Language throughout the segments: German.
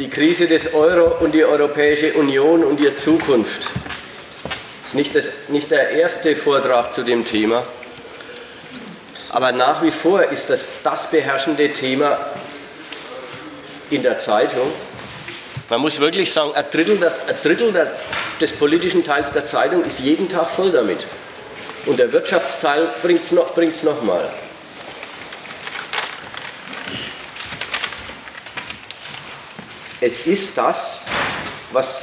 die Krise des Euro und die Europäische Union und ihre Zukunft. Das ist nicht, das, nicht der erste Vortrag zu dem Thema, aber nach wie vor ist das das beherrschende Thema in der Zeitung. Man muss wirklich sagen, ein Drittel, der, ein Drittel der, des politischen Teils der Zeitung ist jeden Tag voll damit. Und der Wirtschaftsteil bringt es noch, bringt's noch mal. Es ist das, was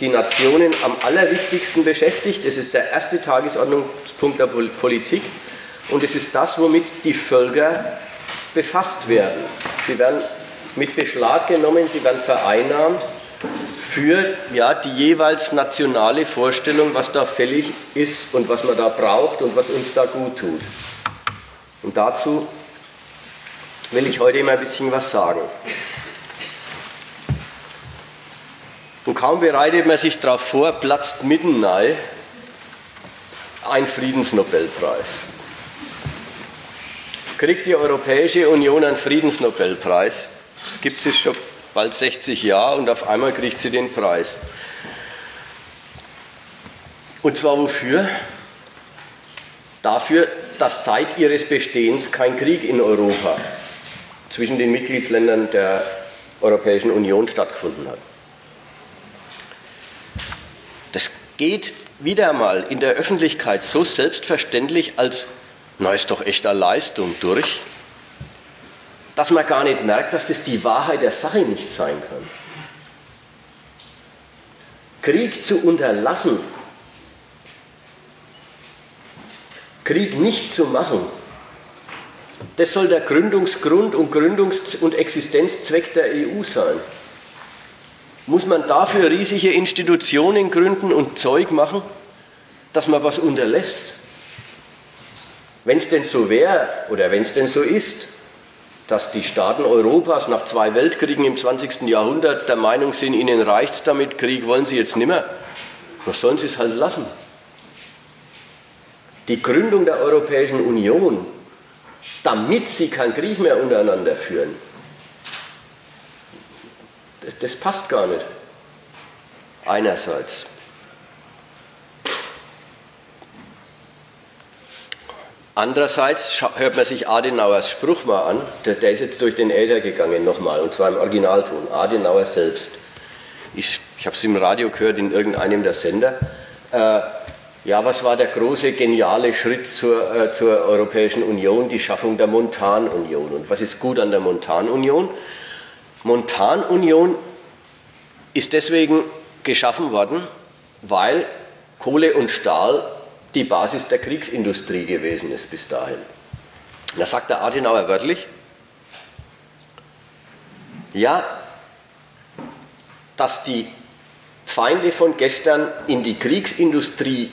die Nationen am allerwichtigsten beschäftigt. Es ist der erste Tagesordnungspunkt der Politik und es ist das, womit die Völker befasst werden. Sie werden mit Beschlag genommen, sie werden vereinnahmt für ja, die jeweils nationale Vorstellung, was da fällig ist und was man da braucht und was uns da gut tut. Und dazu will ich heute immer ein bisschen was sagen. Und kaum bereitet man sich darauf vor, platzt mitten rein ein Friedensnobelpreis. Kriegt die Europäische Union einen Friedensnobelpreis? Das gibt es schon bald 60 Jahre und auf einmal kriegt sie den Preis. Und zwar wofür? Dafür, dass seit ihres Bestehens kein Krieg in Europa zwischen den Mitgliedsländern der Europäischen Union stattgefunden hat. Das geht wieder mal in der Öffentlichkeit so selbstverständlich als, na ist doch echter Leistung durch, dass man gar nicht merkt, dass das die Wahrheit der Sache nicht sein kann. Krieg zu unterlassen, Krieg nicht zu machen, das soll der Gründungsgrund und Gründungs- und Existenzzweck der EU sein. Muss man dafür riesige Institutionen gründen und Zeug machen, dass man was unterlässt? Wenn es denn so wäre oder wenn es denn so ist, dass die Staaten Europas nach zwei Weltkriegen im 20. Jahrhundert der Meinung sind, ihnen reicht es damit, Krieg wollen sie jetzt nimmer, was sollen sie es halt lassen? Die Gründung der Europäischen Union, damit sie keinen Krieg mehr untereinander führen, das, das passt gar nicht. Einerseits. Andererseits hört man sich Adenauers Spruch mal an, der, der ist jetzt durch den Äther gegangen nochmal, und zwar im Originalton, Adenauer selbst. Ich, ich habe es im Radio gehört, in irgendeinem der Sender. Äh, ja, was war der große, geniale Schritt zur, äh, zur Europäischen Union? Die Schaffung der Montanunion. Und was ist gut an der Montanunion? Montanunion ist deswegen geschaffen worden, weil Kohle und Stahl die Basis der Kriegsindustrie gewesen ist bis dahin. Da sagt der Adenauer wörtlich, ja, dass die Feinde von gestern in die Kriegsindustrie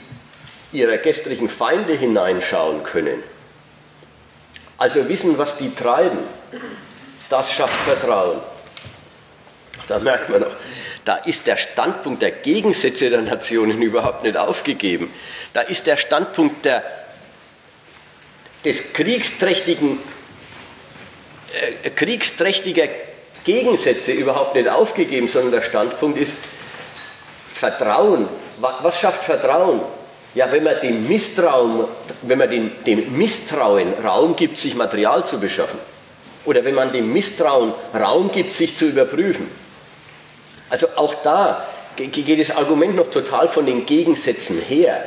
ihrer gestrigen Feinde hineinschauen können, also wissen, was die treiben, das schafft Vertrauen. Da merkt man noch, da ist der Standpunkt der Gegensätze der Nationen überhaupt nicht aufgegeben. Da ist der Standpunkt der, des kriegsträchtigen, äh, kriegsträchtiger Gegensätze überhaupt nicht aufgegeben, sondern der Standpunkt ist Vertrauen. Was schafft Vertrauen? Ja, wenn man dem Misstrauen, wenn man dem, dem Misstrauen Raum gibt, sich Material zu beschaffen. Oder wenn man dem Misstrauen Raum gibt, sich zu überprüfen. Also auch da geht das Argument noch total von den Gegensätzen her.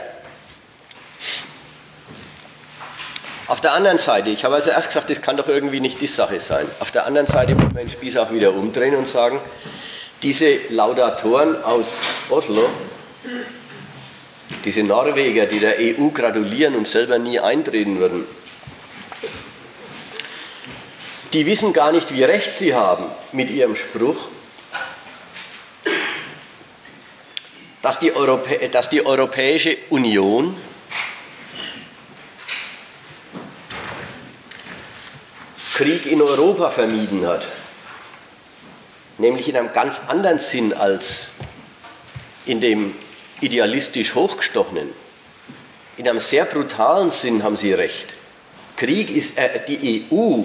Auf der anderen Seite, ich habe also erst gesagt, das kann doch irgendwie nicht die Sache sein. Auf der anderen Seite muss man den Spieß auch wieder umdrehen und sagen, diese Laudatoren aus Oslo, diese Norweger, die der EU gratulieren und selber nie eintreten würden, die wissen gar nicht, wie recht sie haben mit ihrem Spruch, dass die, Europä dass die Europäische Union Krieg in Europa vermieden hat. Nämlich in einem ganz anderen Sinn als in dem idealistisch hochgestochenen. In einem sehr brutalen Sinn haben Sie recht. Krieg ist, äh, die EU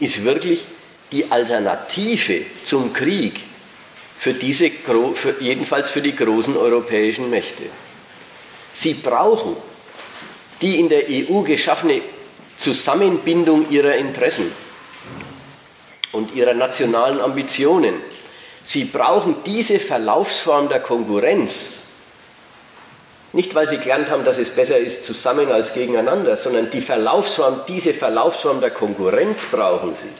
ist wirklich die Alternative zum Krieg für diese, für, jedenfalls für die großen europäischen Mächte. Sie brauchen die in der EU geschaffene Zusammenbindung ihrer Interessen und ihrer nationalen Ambitionen. Sie brauchen diese Verlaufsform der Konkurrenz, nicht weil sie gelernt haben, dass es besser ist zusammen als gegeneinander, sondern die Verlaufsform, diese Verlaufsform der Konkurrenz brauchen sie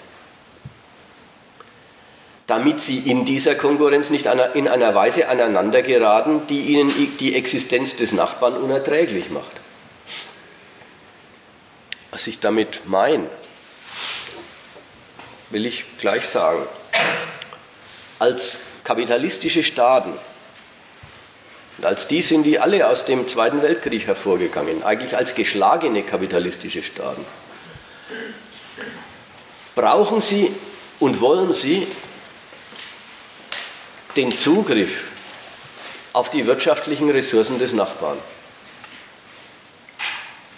damit sie in dieser Konkurrenz nicht in einer Weise aneinander geraten, die ihnen die Existenz des Nachbarn unerträglich macht. Was ich damit meine, will ich gleich sagen. Als kapitalistische Staaten, als die sind die alle aus dem Zweiten Weltkrieg hervorgegangen, eigentlich als geschlagene kapitalistische Staaten, brauchen sie und wollen sie den Zugriff auf die wirtschaftlichen Ressourcen des Nachbarn.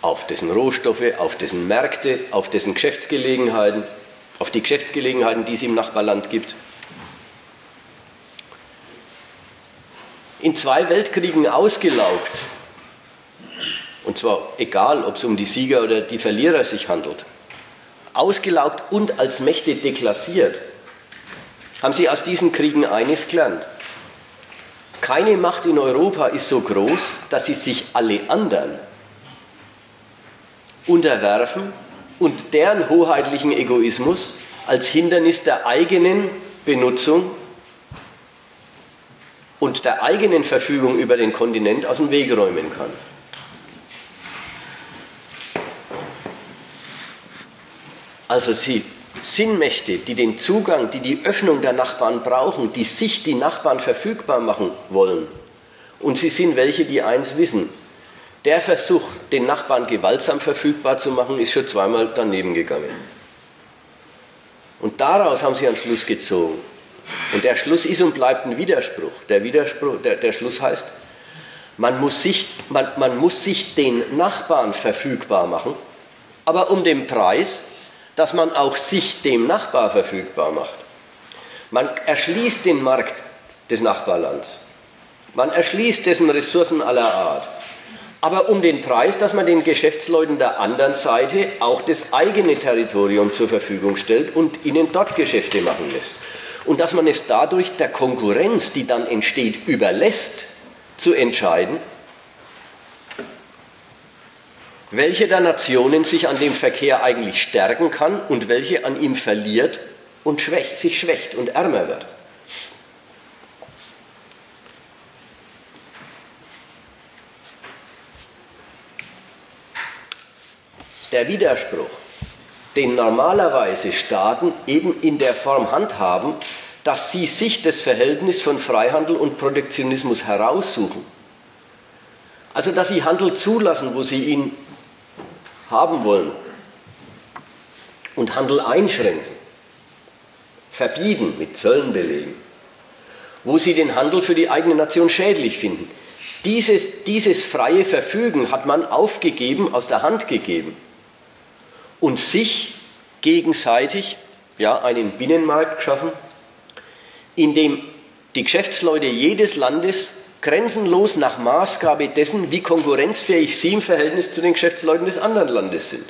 Auf dessen Rohstoffe, auf dessen Märkte, auf dessen Geschäftsgelegenheiten, auf die Geschäftsgelegenheiten, die es im Nachbarland gibt. In zwei Weltkriegen ausgelaugt, und zwar egal, ob es um die Sieger oder die Verlierer sich handelt, ausgelaugt und als Mächte deklassiert, haben sie aus diesen Kriegen eines gelernt. Keine Macht in Europa ist so groß, dass sie sich alle anderen unterwerfen und deren hoheitlichen Egoismus als Hindernis der eigenen Benutzung und der eigenen Verfügung über den Kontinent aus dem Weg räumen kann. Also sie Sinnmächte, die den Zugang, die die Öffnung der Nachbarn brauchen, die sich die Nachbarn verfügbar machen wollen. Und sie sind welche, die eins wissen. Der Versuch, den Nachbarn gewaltsam verfügbar zu machen, ist schon zweimal daneben gegangen. Und daraus haben sie einen Schluss gezogen. Und der Schluss ist und bleibt ein Widerspruch. Der, Widerspruch, der, der Schluss heißt, man muss, sich, man, man muss sich den Nachbarn verfügbar machen, aber um den Preis, dass man auch sich dem Nachbar verfügbar macht. Man erschließt den Markt des Nachbarlands. Man erschließt dessen Ressourcen aller Art. Aber um den Preis, dass man den Geschäftsleuten der anderen Seite auch das eigene Territorium zur Verfügung stellt und ihnen dort Geschäfte machen lässt. Und dass man es dadurch der Konkurrenz, die dann entsteht, überlässt, zu entscheiden, welche der Nationen sich an dem Verkehr eigentlich stärken kann und welche an ihm verliert und schwächt, sich schwächt und ärmer wird. Der Widerspruch, den normalerweise Staaten eben in der Form handhaben, dass sie sich das Verhältnis von Freihandel und Protektionismus heraussuchen. Also dass sie Handel zulassen, wo sie ihn haben wollen und Handel einschränken, verbieten, mit Zöllen belegen, wo sie den Handel für die eigene Nation schädlich finden. Dieses, dieses freie Verfügen hat man aufgegeben, aus der Hand gegeben und sich gegenseitig ja, einen Binnenmarkt geschaffen, in dem die Geschäftsleute jedes Landes grenzenlos nach Maßgabe dessen, wie konkurrenzfähig sie im Verhältnis zu den Geschäftsleuten des anderen Landes sind.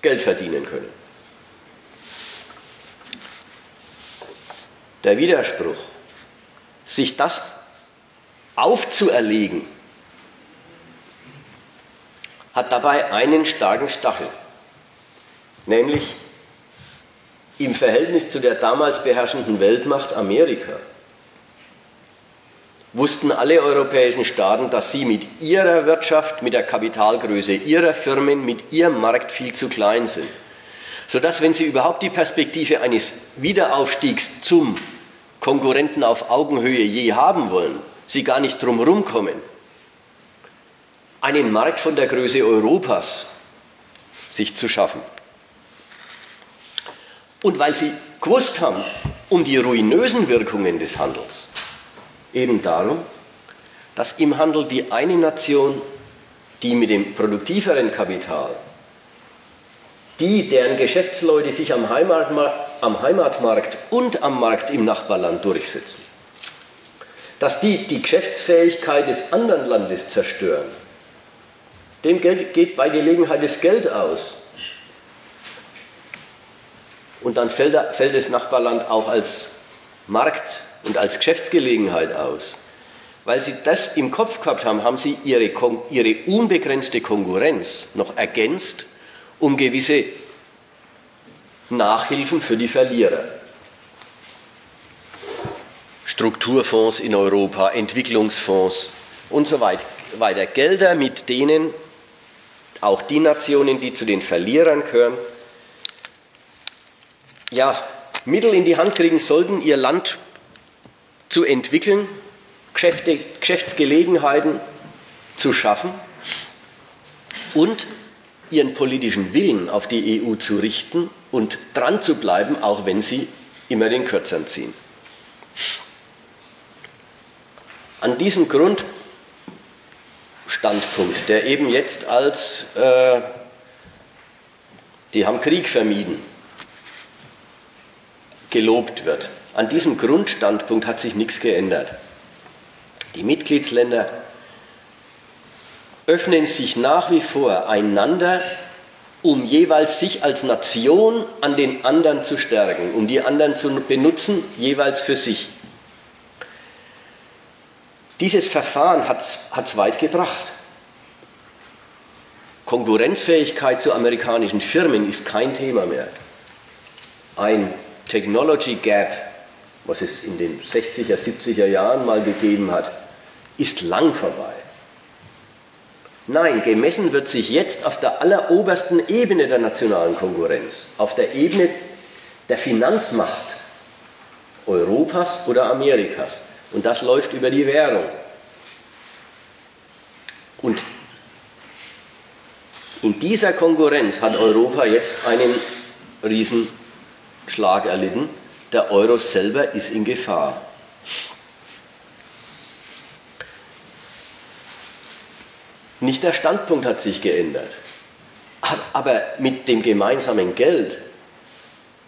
Geld verdienen können. Der Widerspruch, sich das aufzuerlegen, hat dabei einen starken Stachel, nämlich im Verhältnis zu der damals beherrschenden Weltmacht Amerika wussten alle europäischen Staaten, dass sie mit ihrer Wirtschaft, mit der Kapitalgröße ihrer Firmen, mit ihrem Markt viel zu klein sind. Sodass, wenn sie überhaupt die Perspektive eines Wiederaufstiegs zum Konkurrenten auf Augenhöhe je haben wollen, sie gar nicht drum kommen, einen Markt von der Größe Europas sich zu schaffen. Und weil sie gewusst haben um die ruinösen Wirkungen des Handels, eben darum, dass im Handel die eine Nation, die mit dem produktiveren Kapital, die, deren Geschäftsleute sich am Heimatmarkt am Heimatmarkt und am Markt im Nachbarland durchsetzen. Dass die die Geschäftsfähigkeit des anderen Landes zerstören, dem geht bei Gelegenheit das Geld aus. Und dann fällt, fällt das Nachbarland auch als Markt und als Geschäftsgelegenheit aus. Weil sie das im Kopf gehabt haben, haben sie ihre, ihre unbegrenzte Konkurrenz noch ergänzt um gewisse Nachhilfen für die Verlierer. Strukturfonds in Europa, Entwicklungsfonds und so weiter. Gelder, mit denen auch die Nationen, die zu den Verlierern gehören, ja, Mittel in die Hand kriegen sollten, ihr Land zu entwickeln, Geschäfte, Geschäftsgelegenheiten zu schaffen und ihren politischen Willen auf die EU zu richten und dran zu bleiben, auch wenn sie immer den Kürzern ziehen. An diesem Grundstandpunkt, der eben jetzt als äh, die haben Krieg vermieden, gelobt wird, an diesem Grundstandpunkt hat sich nichts geändert. Die Mitgliedsländer öffnen sich nach wie vor einander, um jeweils sich als Nation an den anderen zu stärken, um die anderen zu benutzen, jeweils für sich. Dieses Verfahren hat es weit gebracht. Konkurrenzfähigkeit zu amerikanischen Firmen ist kein Thema mehr. Ein Technology Gap, was es in den 60er, 70er Jahren mal gegeben hat, ist lang vorbei. Nein, gemessen wird sich jetzt auf der allerobersten Ebene der nationalen Konkurrenz, auf der Ebene der Finanzmacht Europas oder Amerikas. Und das läuft über die Währung. Und in dieser Konkurrenz hat Europa jetzt einen Riesenschlag erlitten. Der Euro selber ist in Gefahr. Nicht der Standpunkt hat sich geändert. Aber mit dem gemeinsamen Geld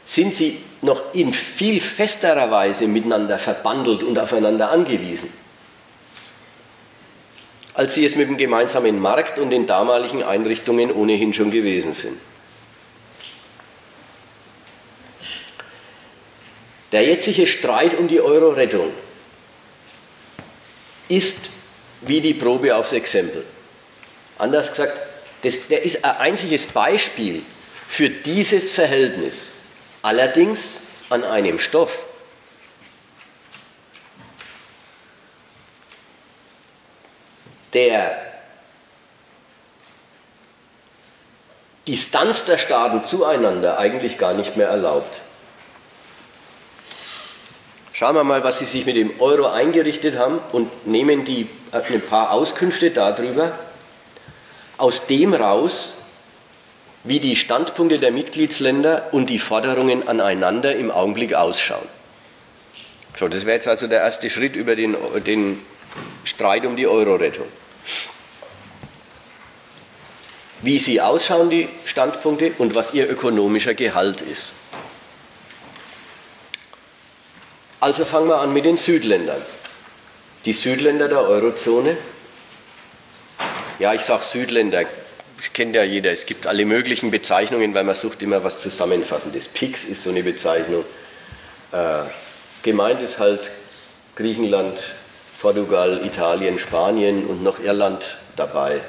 sind sie noch in viel festerer Weise miteinander verbandelt und aufeinander angewiesen, als sie es mit dem gemeinsamen Markt und den damaligen Einrichtungen ohnehin schon gewesen sind. Der jetzige Streit um die Euro-Rettung ist wie die Probe aufs Exempel. Anders gesagt, das, der ist ein einziges Beispiel für dieses Verhältnis, allerdings an einem Stoff. Der Distanz der Staaten zueinander eigentlich gar nicht mehr erlaubt. Schauen wir mal, was sie sich mit dem Euro eingerichtet haben und nehmen die, äh, ein paar Auskünfte darüber, aus dem raus, wie die Standpunkte der Mitgliedsländer und die Forderungen aneinander im Augenblick ausschauen. So, das wäre jetzt also der erste Schritt über den, den Streit um die Euro-Rettung. Wie sie ausschauen, die Standpunkte, und was ihr ökonomischer Gehalt ist. Also fangen wir an mit den Südländern. Die Südländer der Eurozone ja, ich sage Südländer, das kennt ja jeder. Es gibt alle möglichen Bezeichnungen, weil man sucht immer was Zusammenfassendes. PIX ist so eine Bezeichnung. Äh, gemeint ist halt Griechenland, Portugal, Italien, Spanien und noch Irland dabei.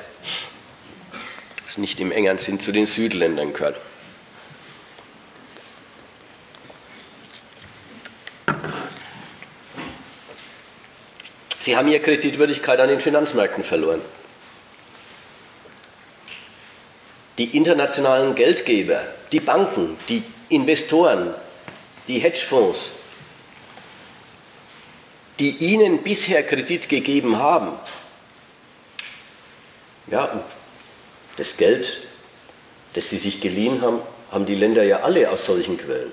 Das nicht im engeren Sinn zu den Südländern gehört. Sie haben ihre Kreditwürdigkeit an den Finanzmärkten verloren. die internationalen Geldgeber, die Banken, die Investoren, die Hedgefonds, die ihnen bisher Kredit gegeben haben, ja, das Geld, das sie sich geliehen haben, haben die Länder ja alle aus solchen Quellen.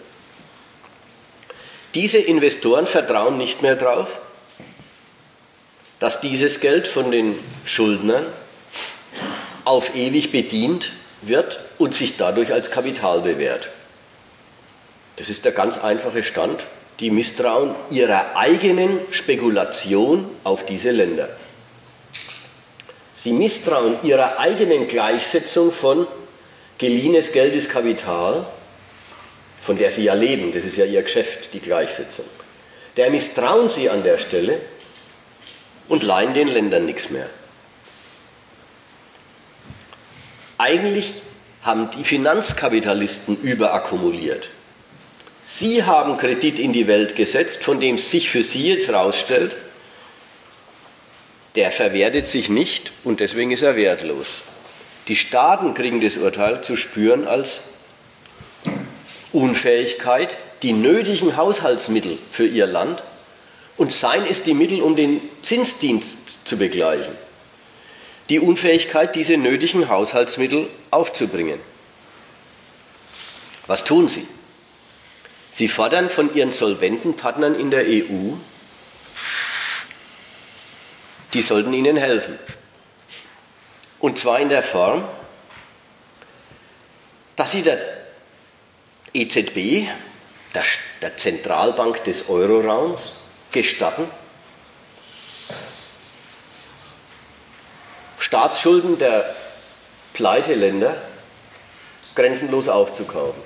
Diese Investoren vertrauen nicht mehr darauf, dass dieses Geld von den Schuldnern auf ewig bedient wird und sich dadurch als Kapital bewährt. Das ist der ganz einfache Stand. Die misstrauen ihrer eigenen Spekulation auf diese Länder. Sie misstrauen ihrer eigenen Gleichsetzung von geliehenes Geld ist Kapital, von der sie ja leben, das ist ja ihr Geschäft, die Gleichsetzung. Der misstrauen sie an der Stelle und leihen den Ländern nichts mehr. Eigentlich haben die Finanzkapitalisten überakkumuliert. Sie haben Kredit in die Welt gesetzt, von dem sich für sie jetzt herausstellt, der verwertet sich nicht und deswegen ist er wertlos. Die Staaten kriegen das Urteil zu spüren als Unfähigkeit, die nötigen Haushaltsmittel für ihr Land und seien es die Mittel, um den Zinsdienst zu begleichen. Die Unfähigkeit, diese nötigen Haushaltsmittel aufzubringen. Was tun sie? Sie fordern von ihren solventen Partnern in der EU, die sollten ihnen helfen. Und zwar in der Form, dass sie der EZB, der, der Zentralbank des Euroraums, gestatten, Staatsschulden der Pleiteländer grenzenlos aufzukaufen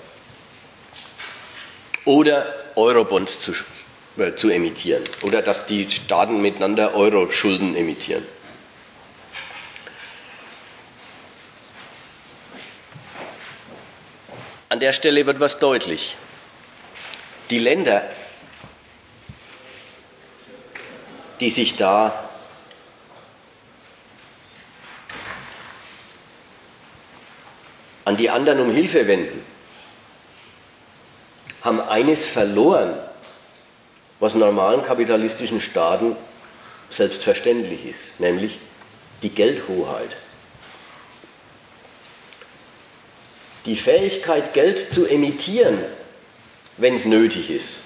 oder Eurobonds zu, äh, zu emittieren oder dass die Staaten miteinander Euro-Schulden emittieren. An der Stelle wird was deutlich. Die Länder, die sich da an die anderen um Hilfe wenden, haben eines verloren, was normalen kapitalistischen Staaten selbstverständlich ist, nämlich die Geldhoheit. Die Fähigkeit, Geld zu emittieren, wenn es nötig ist,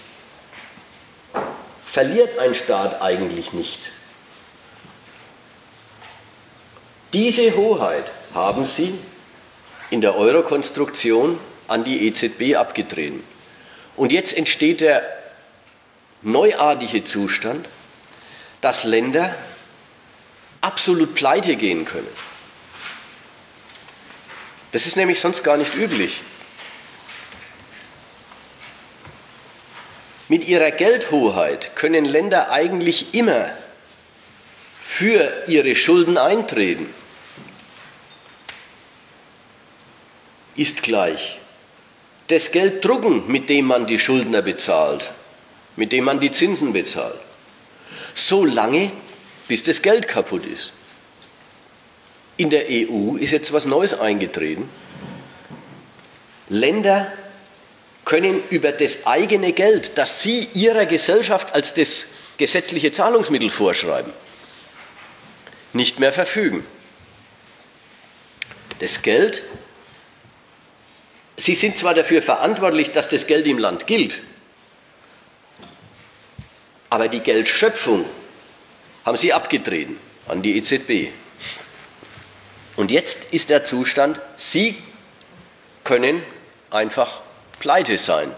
verliert ein Staat eigentlich nicht. Diese Hoheit haben sie in der Euro-Konstruktion an die EZB abgetreten. Und jetzt entsteht der neuartige Zustand, dass Länder absolut pleite gehen können. Das ist nämlich sonst gar nicht üblich. Mit ihrer Geldhoheit können Länder eigentlich immer für ihre Schulden eintreten. Ist gleich das Geld drucken, mit dem man die Schuldner bezahlt, mit dem man die Zinsen bezahlt. So lange, bis das Geld kaputt ist. In der EU ist jetzt was Neues eingetreten. Länder können über das eigene Geld, das sie ihrer Gesellschaft als das gesetzliche Zahlungsmittel vorschreiben, nicht mehr verfügen. Das Geld Sie sind zwar dafür verantwortlich, dass das Geld im Land gilt, aber die Geldschöpfung haben Sie abgetreten an die EZB. Und jetzt ist der Zustand, Sie können einfach pleite sein.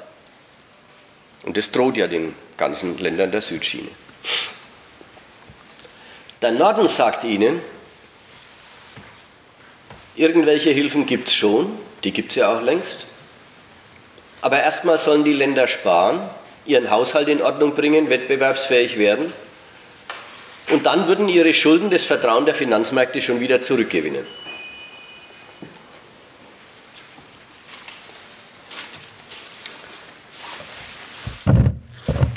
Und das droht ja den ganzen Ländern der Südschiene. Der Norden sagt Ihnen, irgendwelche Hilfen gibt es schon, die gibt es ja auch längst. Aber erstmal sollen die Länder sparen, ihren Haushalt in Ordnung bringen, wettbewerbsfähig werden. Und dann würden ihre Schulden das Vertrauen der Finanzmärkte schon wieder zurückgewinnen.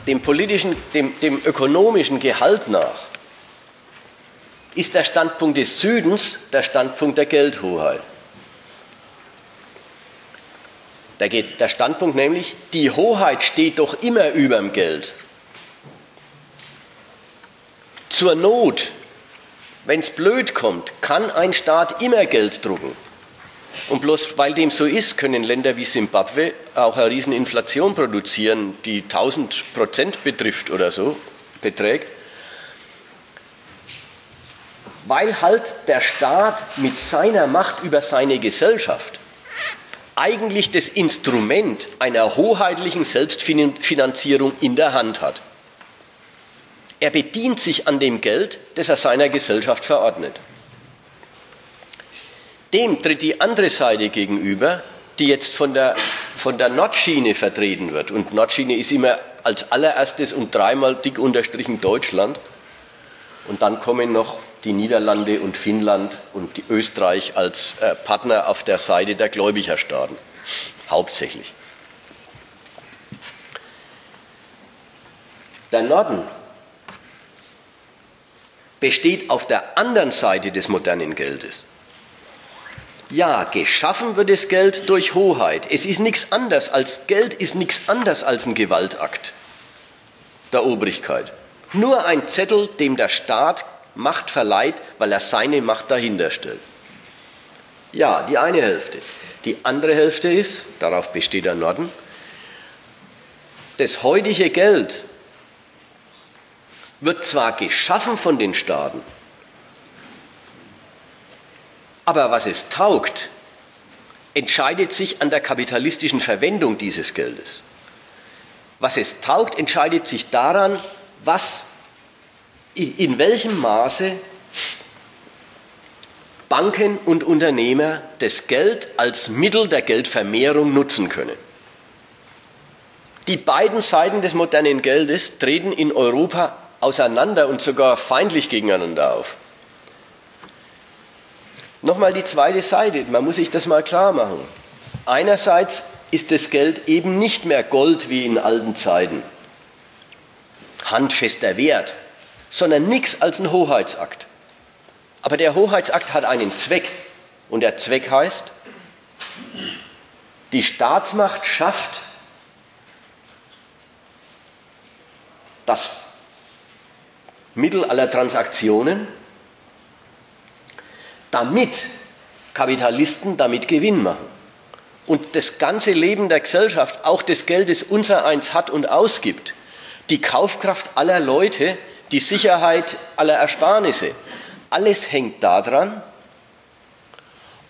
Dem politischen, dem, dem ökonomischen Gehalt nach ist der Standpunkt des Südens der Standpunkt der Geldhoheit. Da geht der Standpunkt nämlich, die Hoheit steht doch immer über dem Geld. Zur Not, wenn es blöd kommt, kann ein Staat immer Geld drucken. Und bloß weil dem so ist, können Länder wie Simbabwe auch eine Rieseninflation produzieren, die 1000 Prozent betrifft oder so, beträgt. Weil halt der Staat mit seiner Macht über seine Gesellschaft eigentlich das Instrument einer hoheitlichen Selbstfinanzierung in der Hand hat. Er bedient sich an dem Geld, das er seiner Gesellschaft verordnet. Dem tritt die andere Seite gegenüber, die jetzt von der, von der Nordschiene vertreten wird. Und Nordschiene ist immer als allererstes und dreimal dick unterstrichen Deutschland. Und dann kommen noch die Niederlande und Finnland und Österreich als äh, Partner auf der Seite der Gläubigerstaaten, hauptsächlich. Der Norden besteht auf der anderen Seite des modernen Geldes. Ja, geschaffen wird das Geld durch Hoheit. Es ist nichts anderes als Geld ist nichts anderes als ein Gewaltakt der Obrigkeit. Nur ein Zettel, dem der Staat Macht verleiht, weil er seine Macht dahinter stellt. Ja, die eine Hälfte. Die andere Hälfte ist, darauf besteht der Norden, das heutige Geld wird zwar geschaffen von den Staaten, aber was es taugt, entscheidet sich an der kapitalistischen Verwendung dieses Geldes. Was es taugt, entscheidet sich daran, was, in welchem Maße Banken und Unternehmer das Geld als Mittel der Geldvermehrung nutzen können. Die beiden Seiten des modernen Geldes treten in Europa auseinander und sogar feindlich gegeneinander auf. Nochmal die zweite Seite, man muss sich das mal klar machen. Einerseits ist das Geld eben nicht mehr Gold wie in alten Zeiten, handfester Wert, sondern nichts als ein Hoheitsakt. Aber der Hoheitsakt hat einen Zweck und der Zweck heißt, die Staatsmacht schafft das Mittel aller Transaktionen damit Kapitalisten damit Gewinn machen. Und das ganze Leben der Gesellschaft, auch das Geld, das unser eins hat und ausgibt, die Kaufkraft aller Leute, die Sicherheit aller Ersparnisse, alles hängt daran,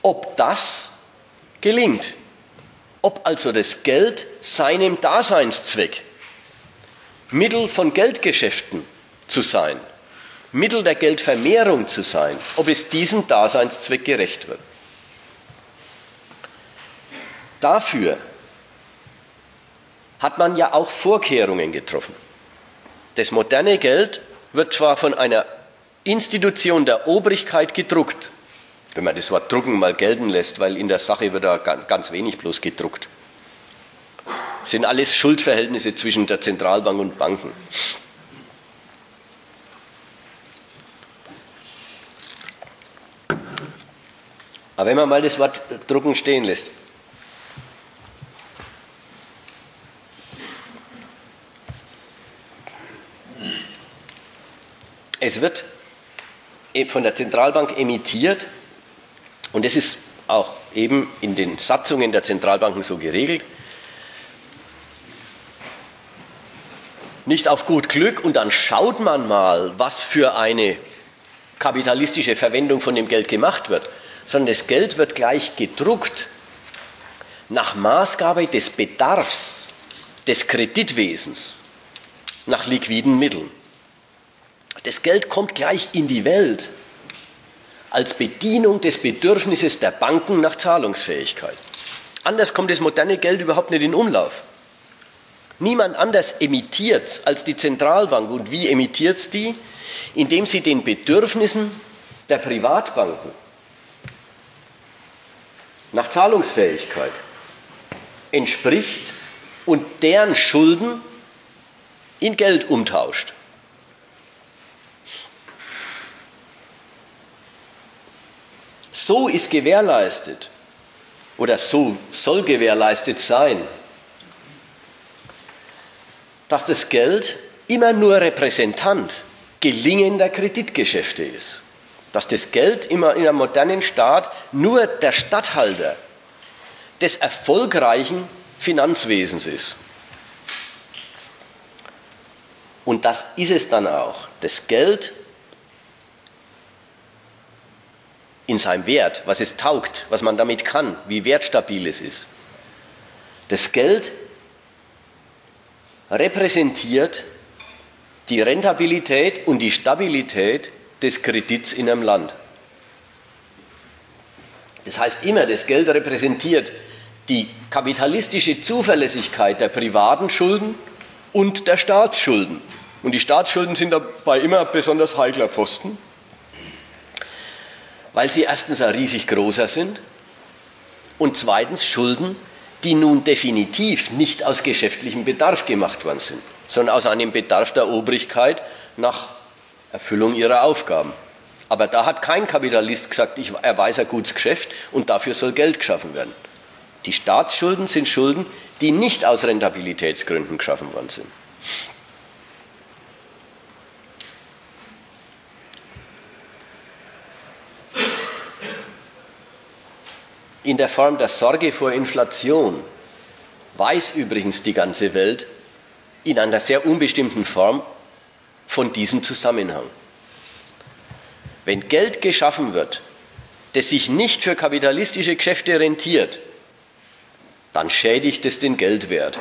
ob das gelingt. Ob also das Geld seinem Daseinszweck, Mittel von Geldgeschäften zu sein, Mittel der Geldvermehrung zu sein, ob es diesem Daseinszweck gerecht wird. Dafür hat man ja auch Vorkehrungen getroffen. Das moderne Geld wird zwar von einer Institution der Obrigkeit gedruckt, wenn man das Wort drucken mal gelten lässt, weil in der Sache wird da ganz wenig bloß gedruckt. Das sind alles Schuldverhältnisse zwischen der Zentralbank und Banken. Aber wenn man mal das Wort drucken stehen lässt, es wird von der Zentralbank emittiert und das ist auch eben in den Satzungen der Zentralbanken so geregelt. Nicht auf gut Glück und dann schaut man mal, was für eine kapitalistische Verwendung von dem Geld gemacht wird, sondern das Geld wird gleich gedruckt nach Maßgabe des Bedarfs des Kreditwesens, nach liquiden Mitteln. Das Geld kommt gleich in die Welt als Bedienung des Bedürfnisses der Banken nach Zahlungsfähigkeit. Anders kommt das moderne Geld überhaupt nicht in Umlauf. Niemand anders emittiert als die Zentralbank. Und wie emittiert die? Indem sie den Bedürfnissen der Privatbanken nach Zahlungsfähigkeit entspricht und deren Schulden in Geld umtauscht. So ist gewährleistet oder so soll gewährleistet sein, dass das Geld immer nur Repräsentant gelingender Kreditgeschäfte ist dass das Geld immer in einem modernen Staat nur der Statthalter des erfolgreichen Finanzwesens ist. Und das ist es dann auch. Das Geld in seinem Wert, was es taugt, was man damit kann, wie wertstabil es ist, Das Geld repräsentiert die Rentabilität und die Stabilität des Kredits in einem Land. Das heißt immer, das Geld repräsentiert die kapitalistische Zuverlässigkeit der privaten Schulden und der Staatsschulden. Und die Staatsschulden sind dabei immer besonders heikler Posten, weil sie erstens ein riesig großer sind und zweitens Schulden, die nun definitiv nicht aus geschäftlichem Bedarf gemacht worden sind, sondern aus einem Bedarf der Obrigkeit nach Erfüllung ihrer Aufgaben. Aber da hat kein Kapitalist gesagt, ich, er weiß ein gutes Geschäft und dafür soll Geld geschaffen werden. Die Staatsschulden sind Schulden, die nicht aus Rentabilitätsgründen geschaffen worden sind. In der Form der Sorge vor Inflation weiß übrigens die ganze Welt in einer sehr unbestimmten Form von diesem Zusammenhang. Wenn Geld geschaffen wird, das sich nicht für kapitalistische Geschäfte rentiert, dann schädigt es den Geldwert.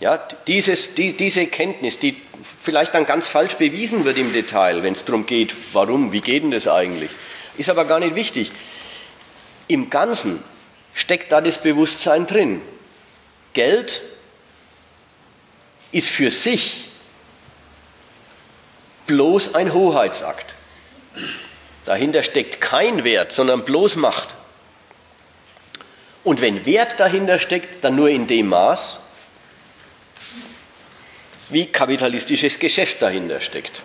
Ja, dieses, die, diese Kenntnis, die vielleicht dann ganz falsch bewiesen wird im Detail, wenn es darum geht, warum, wie geht denn das eigentlich, ist aber gar nicht wichtig. Im Ganzen steckt da das Bewusstsein drin. Geld ist für sich bloß ein Hoheitsakt. Dahinter steckt kein Wert, sondern bloß Macht. Und wenn Wert dahinter steckt, dann nur in dem Maß, wie kapitalistisches Geschäft dahinter steckt.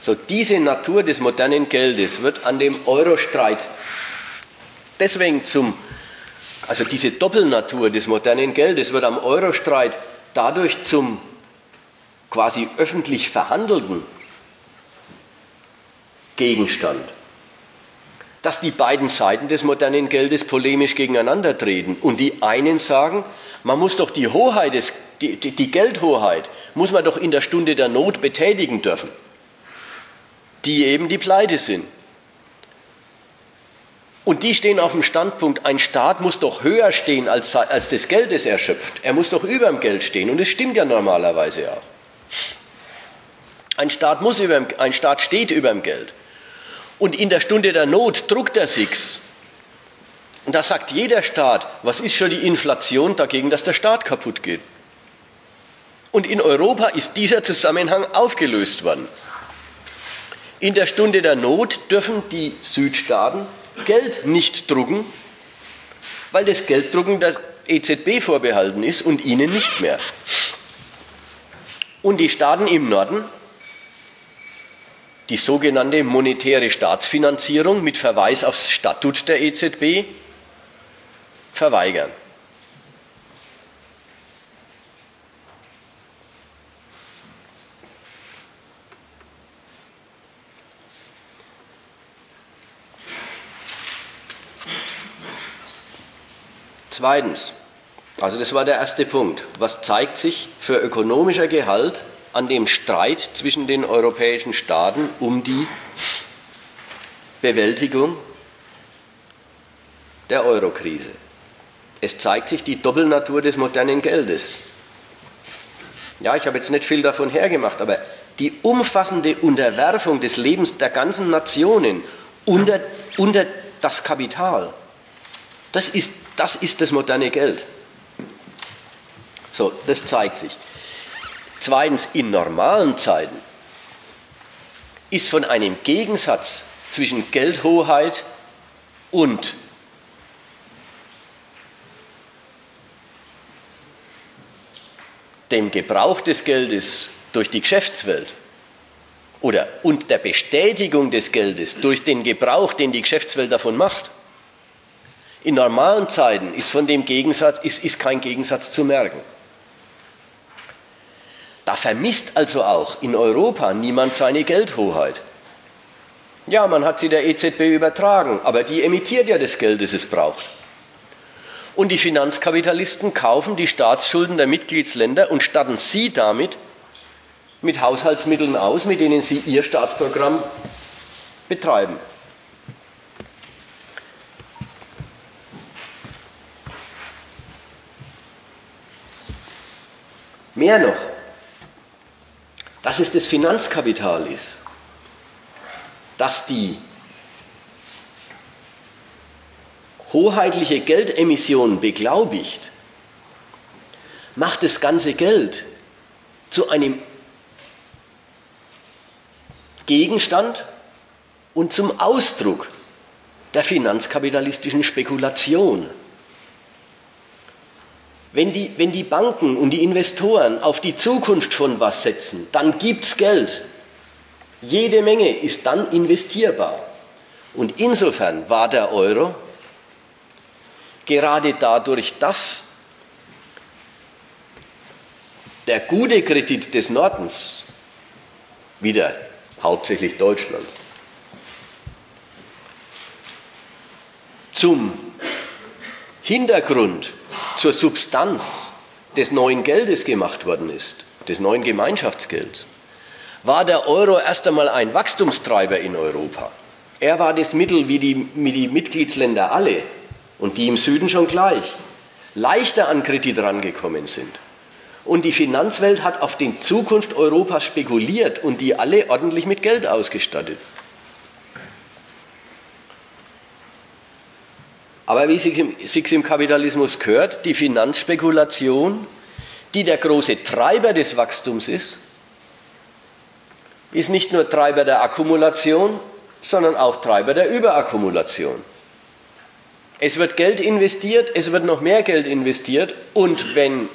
So, diese Natur des modernen Geldes wird an dem Eurostreit deswegen zum, also diese Doppelnatur des modernen Geldes wird am Eurostreit dadurch zum quasi öffentlich verhandelten Gegenstand, dass die beiden Seiten des modernen Geldes polemisch gegeneinander treten und die einen sagen, man muss doch die Hoheit, des, die, die, Geldhoheit, muss man doch in der Stunde der Not betätigen dürfen die eben die Pleite sind. Und die stehen auf dem Standpunkt, ein Staat muss doch höher stehen als, als das Geld, das er schöpft. Er muss doch über dem Geld stehen. Und das stimmt ja normalerweise auch. Ein Staat, muss über, ein Staat steht über dem Geld. Und in der Stunde der Not druckt er sich's. Und da sagt jeder Staat, was ist schon die Inflation dagegen, dass der Staat kaputt geht? Und in Europa ist dieser Zusammenhang aufgelöst worden. In der Stunde der Not dürfen die Südstaaten Geld nicht drucken, weil das Gelddrucken der EZB vorbehalten ist und ihnen nicht mehr. Und die Staaten im Norden? Die sogenannte monetäre Staatsfinanzierung mit Verweis aufs Statut der EZB verweigern. Zweitens, also das war der erste Punkt, was zeigt sich für ökonomischer Gehalt an dem Streit zwischen den europäischen Staaten um die Bewältigung der Eurokrise. Es zeigt sich die Doppelnatur des modernen Geldes. Ja, ich habe jetzt nicht viel davon hergemacht, aber die umfassende Unterwerfung des Lebens der ganzen Nationen unter, unter das Kapital, das ist das ist das moderne Geld. So, das zeigt sich. Zweitens, in normalen Zeiten ist von einem Gegensatz zwischen Geldhoheit und dem Gebrauch des Geldes durch die Geschäftswelt oder und der Bestätigung des Geldes durch den Gebrauch, den die Geschäftswelt davon macht, in normalen Zeiten ist von dem Gegensatz, ist, ist kein Gegensatz zu merken. Da vermisst also auch in Europa niemand seine Geldhoheit. Ja, man hat sie der EZB übertragen, aber die emittiert ja das Geld, das es braucht. Und die Finanzkapitalisten kaufen die Staatsschulden der Mitgliedsländer und statten sie damit mit Haushaltsmitteln aus, mit denen sie ihr Staatsprogramm betreiben. Mehr noch, dass es das Finanzkapital ist, dass die hoheitliche Geldemission beglaubigt, macht das ganze Geld zu einem Gegenstand und zum Ausdruck der finanzkapitalistischen Spekulation. Wenn die, wenn die Banken und die Investoren auf die Zukunft von was setzen, dann gibt es Geld. Jede Menge ist dann investierbar. Und insofern war der Euro gerade dadurch, dass der gute Kredit des Nordens, wieder hauptsächlich Deutschland, zum Hintergrund, zur Substanz des neuen Geldes gemacht worden ist, des neuen Gemeinschaftsgelds, war der Euro erst einmal ein Wachstumstreiber in Europa. Er war das Mittel, wie die, wie die Mitgliedsländer alle und die im Süden schon gleich leichter an Kredit rangekommen sind. Und die Finanzwelt hat auf die Zukunft Europas spekuliert und die alle ordentlich mit Geld ausgestattet. Aber wie sich im Kapitalismus gehört, die Finanzspekulation, die der große Treiber des Wachstums ist, ist nicht nur Treiber der Akkumulation, sondern auch Treiber der Überakkumulation. Es wird Geld investiert, es wird noch mehr Geld investiert und wenn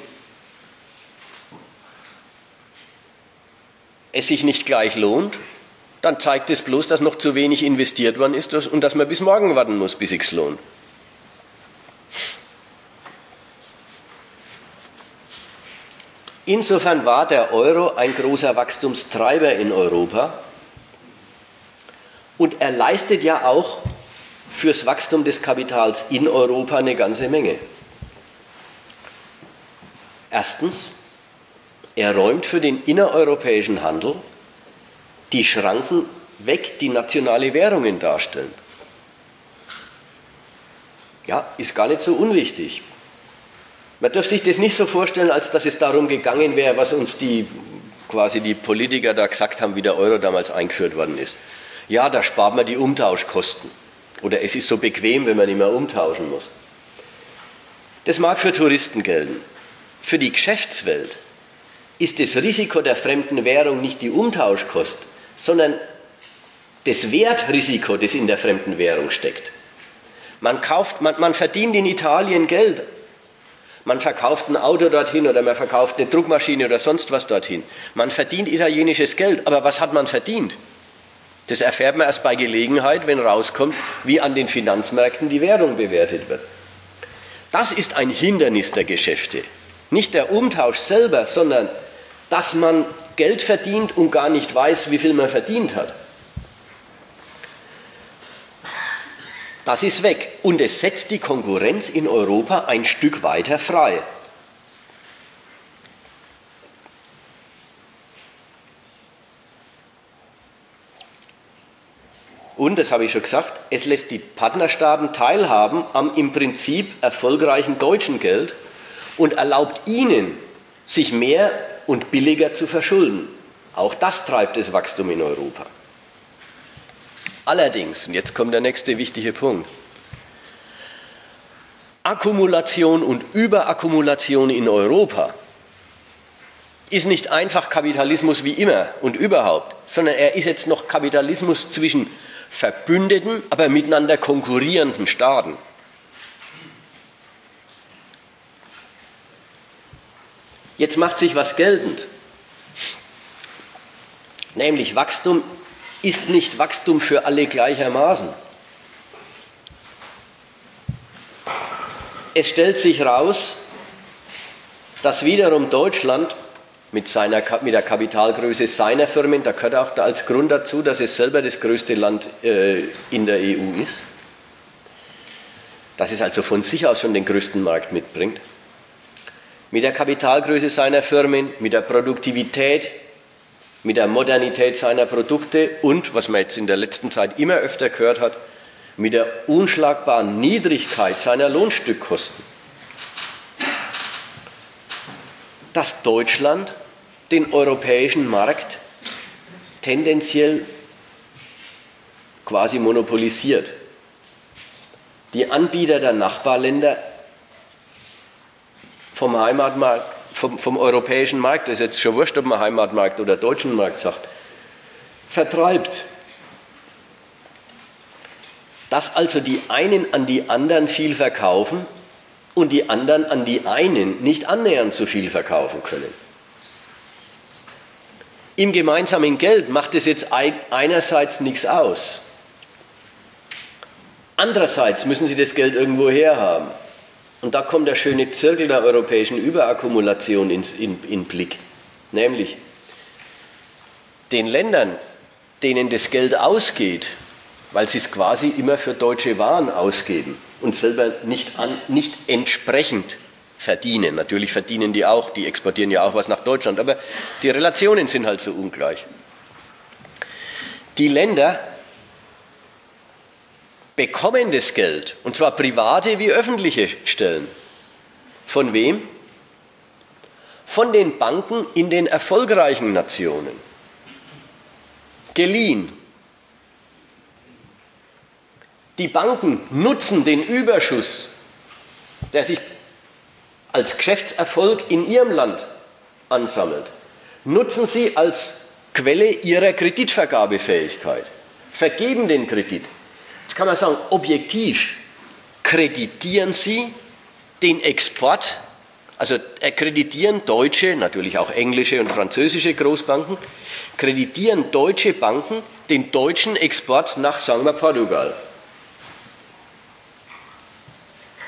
es sich nicht gleich lohnt, dann zeigt es bloß, dass noch zu wenig investiert worden ist und dass man bis morgen warten muss, bis es lohnt. Insofern war der Euro ein großer Wachstumstreiber in Europa und er leistet ja auch fürs Wachstum des Kapitals in Europa eine ganze Menge. Erstens, er räumt für den innereuropäischen Handel die Schranken weg, die nationale Währungen darstellen. Ja, ist gar nicht so unwichtig. Man darf sich das nicht so vorstellen, als dass es darum gegangen wäre, was uns die quasi die Politiker da gesagt haben, wie der Euro damals eingeführt worden ist. Ja, da spart man die Umtauschkosten. Oder es ist so bequem, wenn man nicht mehr umtauschen muss. Das mag für Touristen gelten. Für die Geschäftswelt ist das Risiko der fremden Währung nicht die Umtauschkost, sondern das Wertrisiko, das in der fremden Währung steckt. Man, kauft, man, man verdient in Italien Geld, man verkauft ein Auto dorthin oder man verkauft eine Druckmaschine oder sonst was dorthin. Man verdient italienisches Geld, aber was hat man verdient? Das erfährt man erst bei Gelegenheit, wenn rauskommt, wie an den Finanzmärkten die Währung bewertet wird. Das ist ein Hindernis der Geschäfte. Nicht der Umtausch selber, sondern dass man Geld verdient und gar nicht weiß, wie viel man verdient hat. Das ist weg und es setzt die Konkurrenz in Europa ein Stück weiter frei. Und, das habe ich schon gesagt, es lässt die Partnerstaaten teilhaben am im Prinzip erfolgreichen deutschen Geld und erlaubt ihnen, sich mehr und billiger zu verschulden. Auch das treibt das Wachstum in Europa. Allerdings, und jetzt kommt der nächste wichtige Punkt, Akkumulation und Überakkumulation in Europa ist nicht einfach Kapitalismus wie immer und überhaupt, sondern er ist jetzt noch Kapitalismus zwischen verbündeten, aber miteinander konkurrierenden Staaten. Jetzt macht sich was geltend. Nämlich Wachstum ist nicht Wachstum für alle gleichermaßen. Es stellt sich heraus, dass wiederum Deutschland mit, seiner, mit der Kapitalgröße seiner Firmen, da gehört auch als Grund dazu, dass es selber das größte Land äh, in der EU ist, dass es also von sich aus schon den größten Markt mitbringt, mit der Kapitalgröße seiner Firmen, mit der Produktivität, mit der Modernität seiner Produkte und, was man jetzt in der letzten Zeit immer öfter gehört hat, mit der unschlagbaren Niedrigkeit seiner Lohnstückkosten. dass Deutschland den europäischen Markt tendenziell quasi monopolisiert. Die Anbieter der Nachbarländer vom Heimatmarkt, vom, vom europäischen Markt, das ist jetzt schon wurscht, ob man Heimatmarkt oder deutschen Markt sagt, vertreibt. Dass also die einen an die anderen viel verkaufen und die anderen an die einen nicht annähernd so viel verkaufen können. Im gemeinsamen Geld macht es jetzt einerseits nichts aus. Andererseits müssen sie das Geld irgendwo herhaben. Und da kommt der schöne Zirkel der europäischen Überakkumulation in, in, in Blick. Nämlich den Ländern, denen das Geld ausgeht, weil sie es quasi immer für deutsche Waren ausgeben und selber nicht, an, nicht entsprechend verdienen. Natürlich verdienen die auch, die exportieren ja auch was nach Deutschland, aber die Relationen sind halt so ungleich. Die Länder bekommen das Geld, und zwar private wie öffentliche Stellen. Von wem? Von den Banken in den erfolgreichen Nationen. Geliehen. Die Banken nutzen den Überschuss, der sich als Geschäftserfolg in ihrem Land ansammelt, nutzen sie als Quelle ihrer Kreditvergabefähigkeit, vergeben den Kredit. Jetzt kann man sagen, objektiv kreditieren sie den Export, also kreditieren deutsche, natürlich auch englische und französische Großbanken, kreditieren deutsche Banken den deutschen Export nach, sagen wir, Portugal.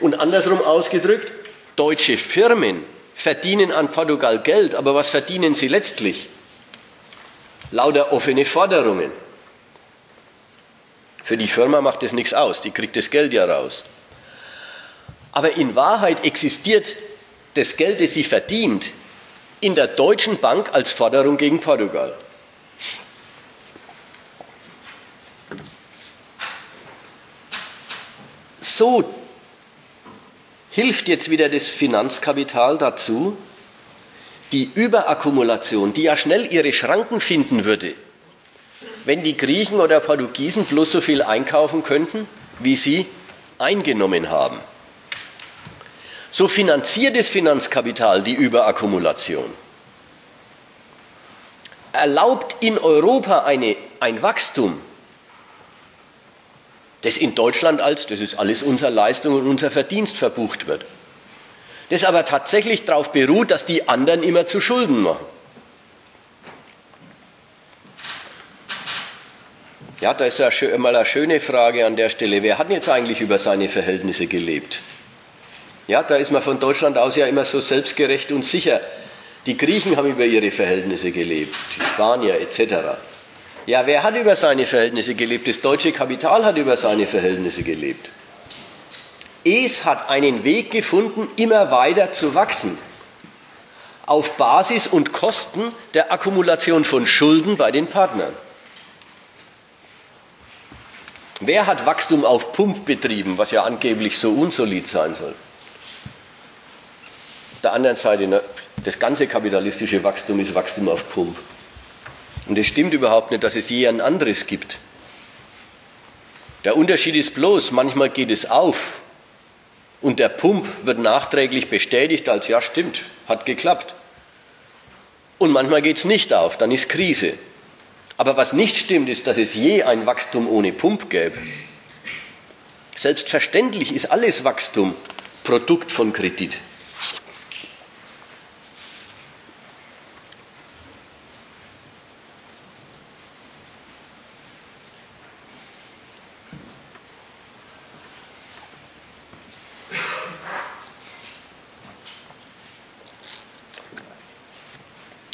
Und andersrum ausgedrückt, Deutsche Firmen verdienen an Portugal Geld, aber was verdienen sie letztlich? Lauter offene Forderungen. Für die Firma macht das nichts aus, die kriegt das Geld ja raus. Aber in Wahrheit existiert das Geld, das sie verdient, in der Deutschen Bank als Forderung gegen Portugal. So hilft jetzt wieder das Finanzkapital dazu, die Überakkumulation, die ja schnell ihre Schranken finden würde, wenn die Griechen oder Portugiesen bloß so viel einkaufen könnten, wie sie eingenommen haben. So finanziert das Finanzkapital die Überakkumulation. Erlaubt in Europa eine, ein Wachstum, das in Deutschland als, das ist alles unsere Leistung und unser Verdienst verbucht wird. Das aber tatsächlich darauf beruht, dass die anderen immer zu Schulden machen. Ja, da ist ja mal eine schöne Frage an der Stelle. Wer hat jetzt eigentlich über seine Verhältnisse gelebt? Ja, da ist man von Deutschland aus ja immer so selbstgerecht und sicher. Die Griechen haben über ihre Verhältnisse gelebt, die Spanier etc. Ja, wer hat über seine Verhältnisse gelebt? Das deutsche Kapital hat über seine Verhältnisse gelebt. Es hat einen Weg gefunden, immer weiter zu wachsen. Auf Basis und Kosten der Akkumulation von Schulden bei den Partnern. Wer hat Wachstum auf Pump betrieben, was ja angeblich so unsolid sein soll? Auf der anderen Seite, ne, das ganze kapitalistische Wachstum ist Wachstum auf Pump. Und es stimmt überhaupt nicht, dass es je ein anderes gibt. Der Unterschied ist bloß, manchmal geht es auf und der Pump wird nachträglich bestätigt als ja stimmt, hat geklappt. Und manchmal geht es nicht auf, dann ist Krise. Aber was nicht stimmt, ist, dass es je ein Wachstum ohne Pump gäbe. Selbstverständlich ist alles Wachstum Produkt von Kredit.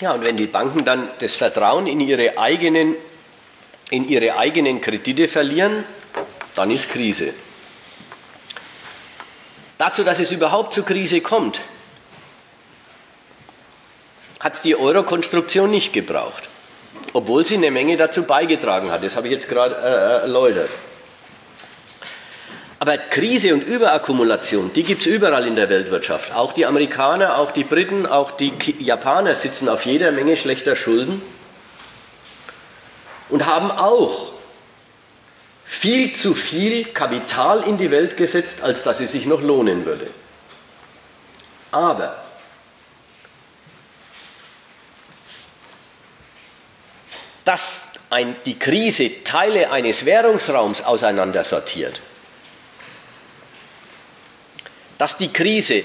Ja, und wenn die Banken dann das Vertrauen in ihre eigenen, in ihre eigenen Kredite verlieren, dann ist Krise. Dazu, dass es überhaupt zur Krise kommt, hat es die Euro-Konstruktion nicht gebraucht, obwohl sie eine Menge dazu beigetragen hat. Das habe ich jetzt gerade äh, erläutert. Aber Krise und Überakkumulation, die gibt es überall in der Weltwirtschaft. Auch die Amerikaner, auch die Briten, auch die Japaner sitzen auf jeder Menge schlechter Schulden und haben auch viel zu viel Kapital in die Welt gesetzt, als dass es sich noch lohnen würde. Aber dass ein, die Krise Teile eines Währungsraums auseinandersortiert, dass die Krise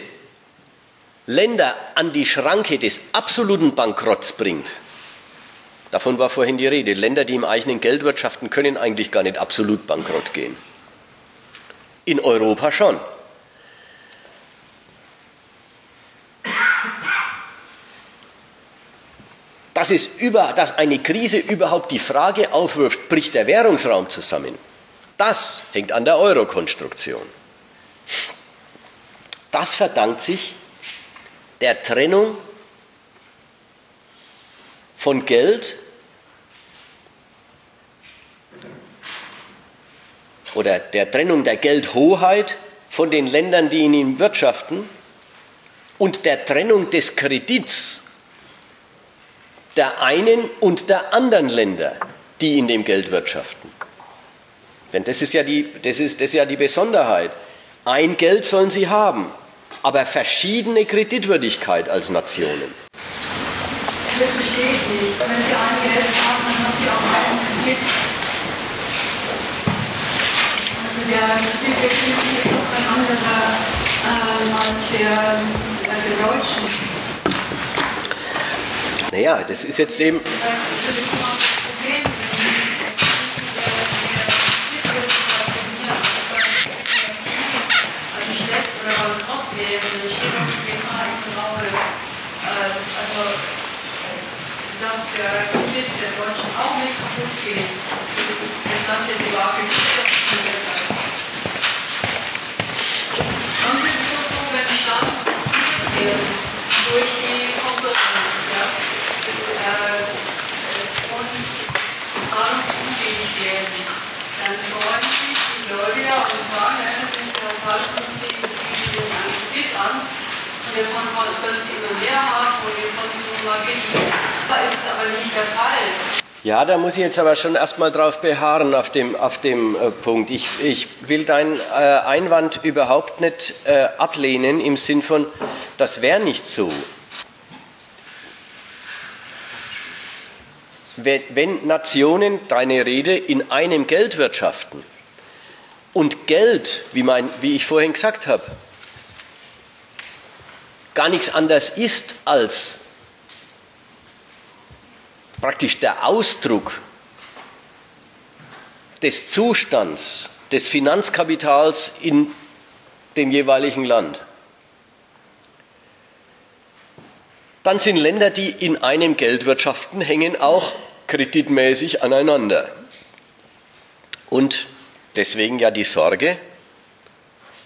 Länder an die Schranke des absoluten Bankrotts bringt. Davon war vorhin die Rede. Länder, die im eigenen Geld wirtschaften, können eigentlich gar nicht absolut bankrott gehen. In Europa schon. Dass, es über, dass eine Krise überhaupt die Frage aufwirft, bricht der Währungsraum zusammen, das hängt an der Euro-Konstruktion. Das verdankt sich der Trennung von Geld oder der Trennung der Geldhoheit von den Ländern, die in ihm wirtschaften und der Trennung des Kredits der einen und der anderen Länder, die in dem Geld wirtschaften. Denn das ist ja die, das ist, das ist ja die Besonderheit. Ein Geld sollen sie haben, aber verschiedene Kreditwürdigkeit als Nationen. Das verstehe ich nicht. Wenn Sie ein Geld haben, dann haben Sie auch einen Kredit. Also der Zwiebelkredit ist doch ein anderer äh, als der, äh, der Deutschen. Naja, das ist jetzt eben. Das ist das Problem, steht auf jeden Fall graue, also dass der Kredit der Deutschen auch nicht kaputt geht, das Ganze die Waage viel besser. Sonst ist es so, wenn Staaten werden durch die Konkurrenz, ja, das, äh, und werden, dann freuen sich die Gläubiger und sagen, ja, das ist der zahlungsunfähig, der von sollen sie immer mehr haben und jetzt sonst nur mal geben. Da ist es aber nicht der Fall. Ja, da muss ich jetzt aber schon erstmal drauf beharren, auf dem, auf dem äh, Punkt. Ich, ich will deinen äh, Einwand überhaupt nicht äh, ablehnen im Sinn von, das wäre nicht so. Wenn, wenn Nationen, deine Rede, in einem Geld wirtschaften und Geld, wie, mein, wie ich vorhin gesagt habe, gar nichts anderes ist als praktisch der Ausdruck des Zustands des Finanzkapitals in dem jeweiligen Land. Dann sind Länder, die in einem Geld wirtschaften, hängen auch kreditmäßig aneinander. Und deswegen ja die Sorge,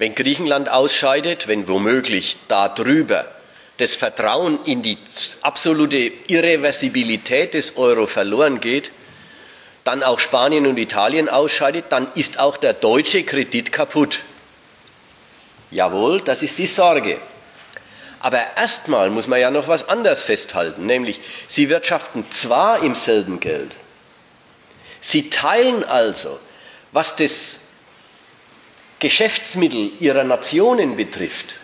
wenn Griechenland ausscheidet, wenn womöglich darüber das Vertrauen in die absolute Irreversibilität des Euro verloren geht, dann auch Spanien und Italien ausscheidet, dann ist auch der deutsche Kredit kaputt. Jawohl, das ist die Sorge. Aber erstmal muss man ja noch was anderes festhalten, nämlich sie wirtschaften zwar im selben Geld, sie teilen also, was das Geschäftsmittel ihrer Nationen betrifft,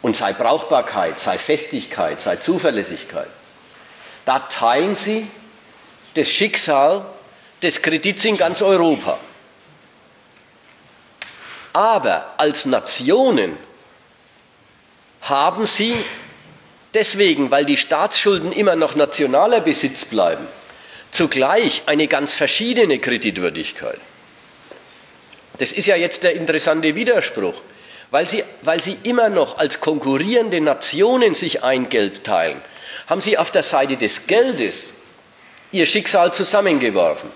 und sei Brauchbarkeit, sei Festigkeit, sei Zuverlässigkeit, da teilen sie das Schicksal des Kredits in ganz Europa. Aber als Nationen haben sie deswegen, weil die Staatsschulden immer noch nationaler Besitz bleiben, zugleich eine ganz verschiedene Kreditwürdigkeit. Das ist ja jetzt der interessante Widerspruch, weil sie, weil sie immer noch als konkurrierende Nationen sich ein Geld teilen, haben sie auf der Seite des Geldes ihr Schicksal zusammengeworfen.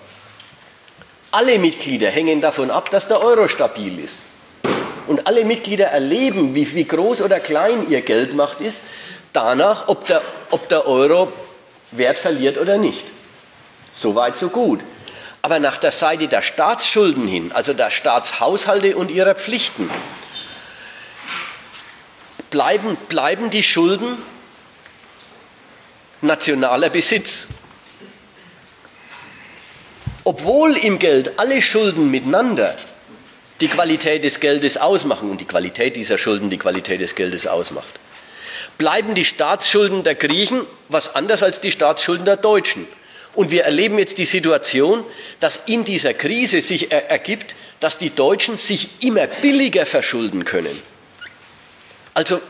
Alle Mitglieder hängen davon ab, dass der Euro stabil ist. Und alle Mitglieder erleben, wie, wie groß oder klein ihr Geldmacht ist, danach, ob der, ob der Euro Wert verliert oder nicht. So weit, so gut. Aber nach der Seite der Staatsschulden hin, also der Staatshaushalte und ihrer Pflichten, bleiben, bleiben die Schulden nationaler Besitz. Obwohl im Geld alle Schulden miteinander die Qualität des Geldes ausmachen und die Qualität dieser Schulden die Qualität des Geldes ausmacht, bleiben die Staatsschulden der Griechen was anders als die Staatsschulden der Deutschen. Und wir erleben jetzt die Situation, dass in dieser Krise sich ergibt, dass die Deutschen sich immer billiger verschulden können. Also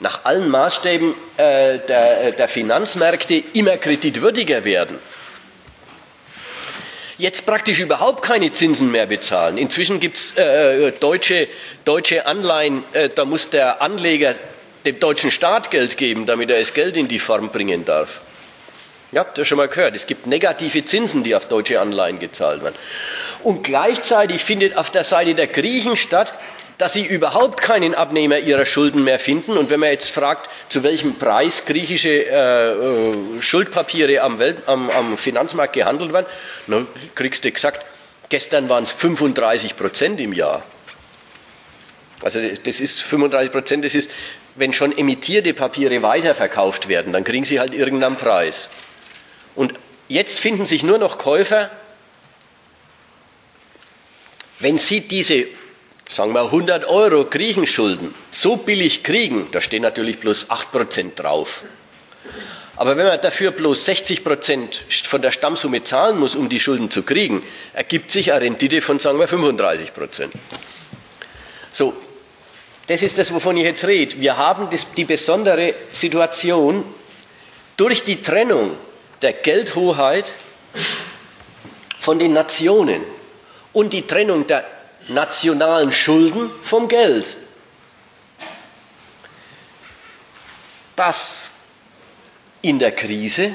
nach allen Maßstäben äh, der, der Finanzmärkte immer kreditwürdiger werden jetzt praktisch überhaupt keine Zinsen mehr bezahlen. Inzwischen gibt es äh, deutsche, deutsche Anleihen, äh, da muss der Anleger dem deutschen Staat Geld geben, damit er das Geld in die Form bringen darf. Ihr habt das schon mal gehört, es gibt negative Zinsen, die auf deutsche Anleihen gezahlt werden. Und gleichzeitig findet auf der Seite der Griechen statt, dass sie überhaupt keinen Abnehmer ihrer Schulden mehr finden. Und wenn man jetzt fragt, zu welchem Preis griechische äh, äh, Schuldpapiere am, Welt, am, am, Finanzmarkt gehandelt werden, dann kriegst du gesagt, gestern waren es 35 Prozent im Jahr. Also das ist 35 Prozent, das ist, wenn schon emittierte Papiere weiterverkauft werden, dann kriegen sie halt irgendeinen Preis. Und jetzt finden sich nur noch Käufer, wenn sie diese sagen wir 100 Euro Griechenschulden so billig kriegen, da stehen natürlich bloß 8% drauf. Aber wenn man dafür bloß 60% von der Stammsumme zahlen muss, um die Schulden zu kriegen, ergibt sich eine Rendite von, sagen wir, 35%. So, das ist das, wovon ich jetzt rede. Wir haben das, die besondere Situation durch die Trennung der Geldhoheit von den Nationen und die Trennung der nationalen Schulden vom Geld. Dass in der Krise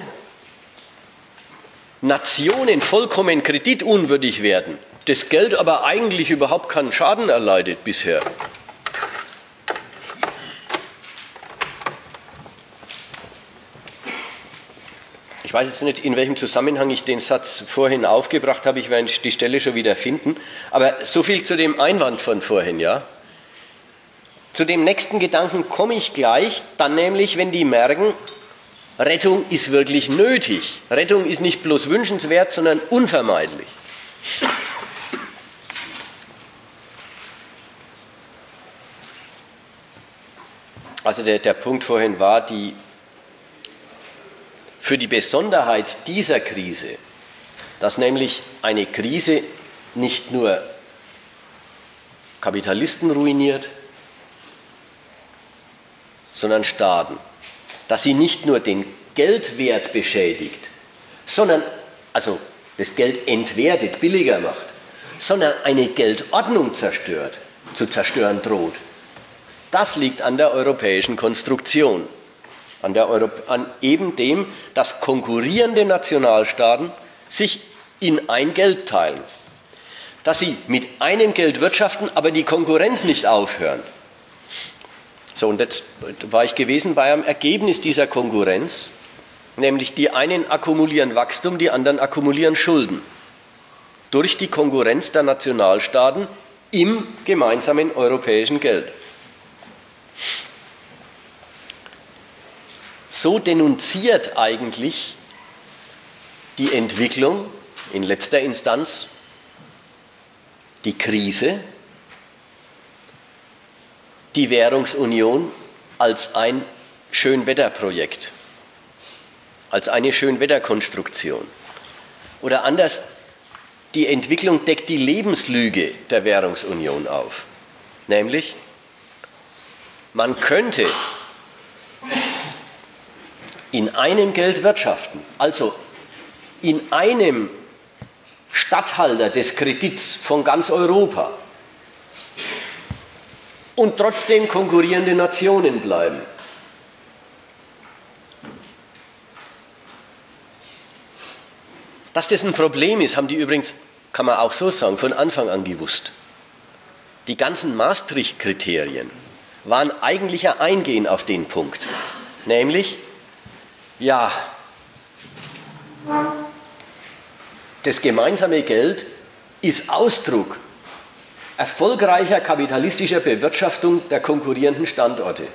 Nationen vollkommen kreditunwürdig werden, das Geld aber eigentlich überhaupt keinen Schaden erleidet bisher. Ich weiß jetzt nicht, in welchem Zusammenhang ich den Satz vorhin aufgebracht habe. Ich werde die Stelle schon wieder finden. Aber so viel zu dem Einwand von vorhin, ja. Zu dem nächsten Gedanken komme ich gleich, dann nämlich, wenn die merken, Rettung ist wirklich nötig. Rettung ist nicht bloß wünschenswert, sondern unvermeidlich. Also der, der Punkt vorhin war, die für die Besonderheit dieser Krise, dass nämlich eine Krise nicht nur Kapitalisten ruiniert, sondern Staaten, dass sie nicht nur den Geldwert beschädigt, sondern also das Geld entwertet, billiger macht, sondern eine Geldordnung zerstört, zu zerstören droht. Das liegt an der europäischen Konstruktion an, Europ an eben dem, dass konkurrierende Nationalstaaten sich in ein Geld teilen. Dass sie mit einem Geld wirtschaften, aber die Konkurrenz nicht aufhören. So, und jetzt war ich gewesen bei einem Ergebnis dieser Konkurrenz, nämlich die einen akkumulieren Wachstum, die anderen akkumulieren Schulden. Durch die Konkurrenz der Nationalstaaten im gemeinsamen europäischen Geld. So denunziert eigentlich die Entwicklung in letzter Instanz die Krise, die Währungsunion als ein Schönwetterprojekt, als eine Schönwetterkonstruktion. Oder anders, die Entwicklung deckt die Lebenslüge der Währungsunion auf. Nämlich, man könnte in einem Geld wirtschaften, also in einem Statthalter des Kredits von ganz Europa und trotzdem konkurrierende Nationen bleiben. Dass das ein Problem ist, haben die übrigens, kann man auch so sagen, von Anfang an gewusst. Die ganzen Maastricht-Kriterien waren eigentlich ein Eingehen auf den Punkt, nämlich ja, das gemeinsame Geld ist Ausdruck erfolgreicher kapitalistischer Bewirtschaftung der konkurrierenden Standorte.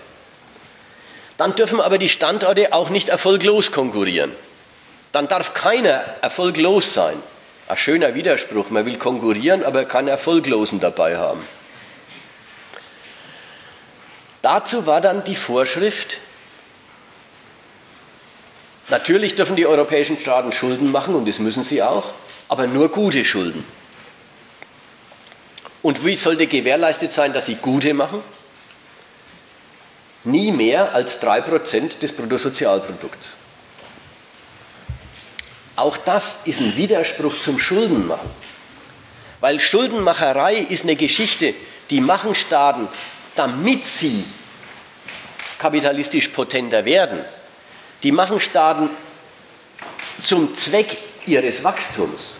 Dann dürfen aber die Standorte auch nicht erfolglos konkurrieren. Dann darf keiner erfolglos sein. Ein schöner Widerspruch, man will konkurrieren, aber keinen Erfolglosen dabei haben. Dazu war dann die Vorschrift, natürlich dürfen die europäischen Staaten Schulden machen, und das müssen sie auch, aber nur gute Schulden. Und wie sollte gewährleistet sein, dass sie gute machen? Nie mehr als 3% des Bruttosozialprodukts. Auch das ist ein Widerspruch zum Schuldenmachen. Weil Schuldenmacherei ist eine Geschichte, die machen Staaten, damit sie kapitalistisch potenter werden. Die machen Staaten zum Zweck ihres Wachstums.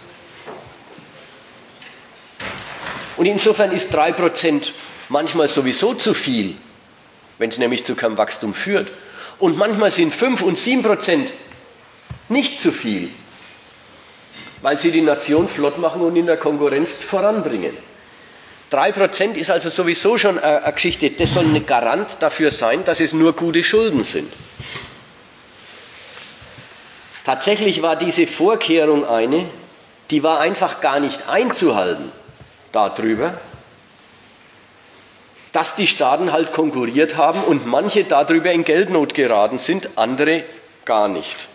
Und insofern ist 3% manchmal sowieso zu viel, wenn es nämlich zu keinem Wachstum führt. Und manchmal sind 5 und 7% nicht zu viel, weil sie die Nation flott machen und in der Konkurrenz voranbringen. 3% ist also sowieso schon eine Geschichte, das soll ein Garant dafür sein, dass es nur gute Schulden sind. Tatsächlich war diese Vorkehrung eine, die war einfach gar nicht einzuhalten darüber, dass die Staaten halt konkurriert haben und manche darüber in Geldnot geraten sind, andere gar nicht.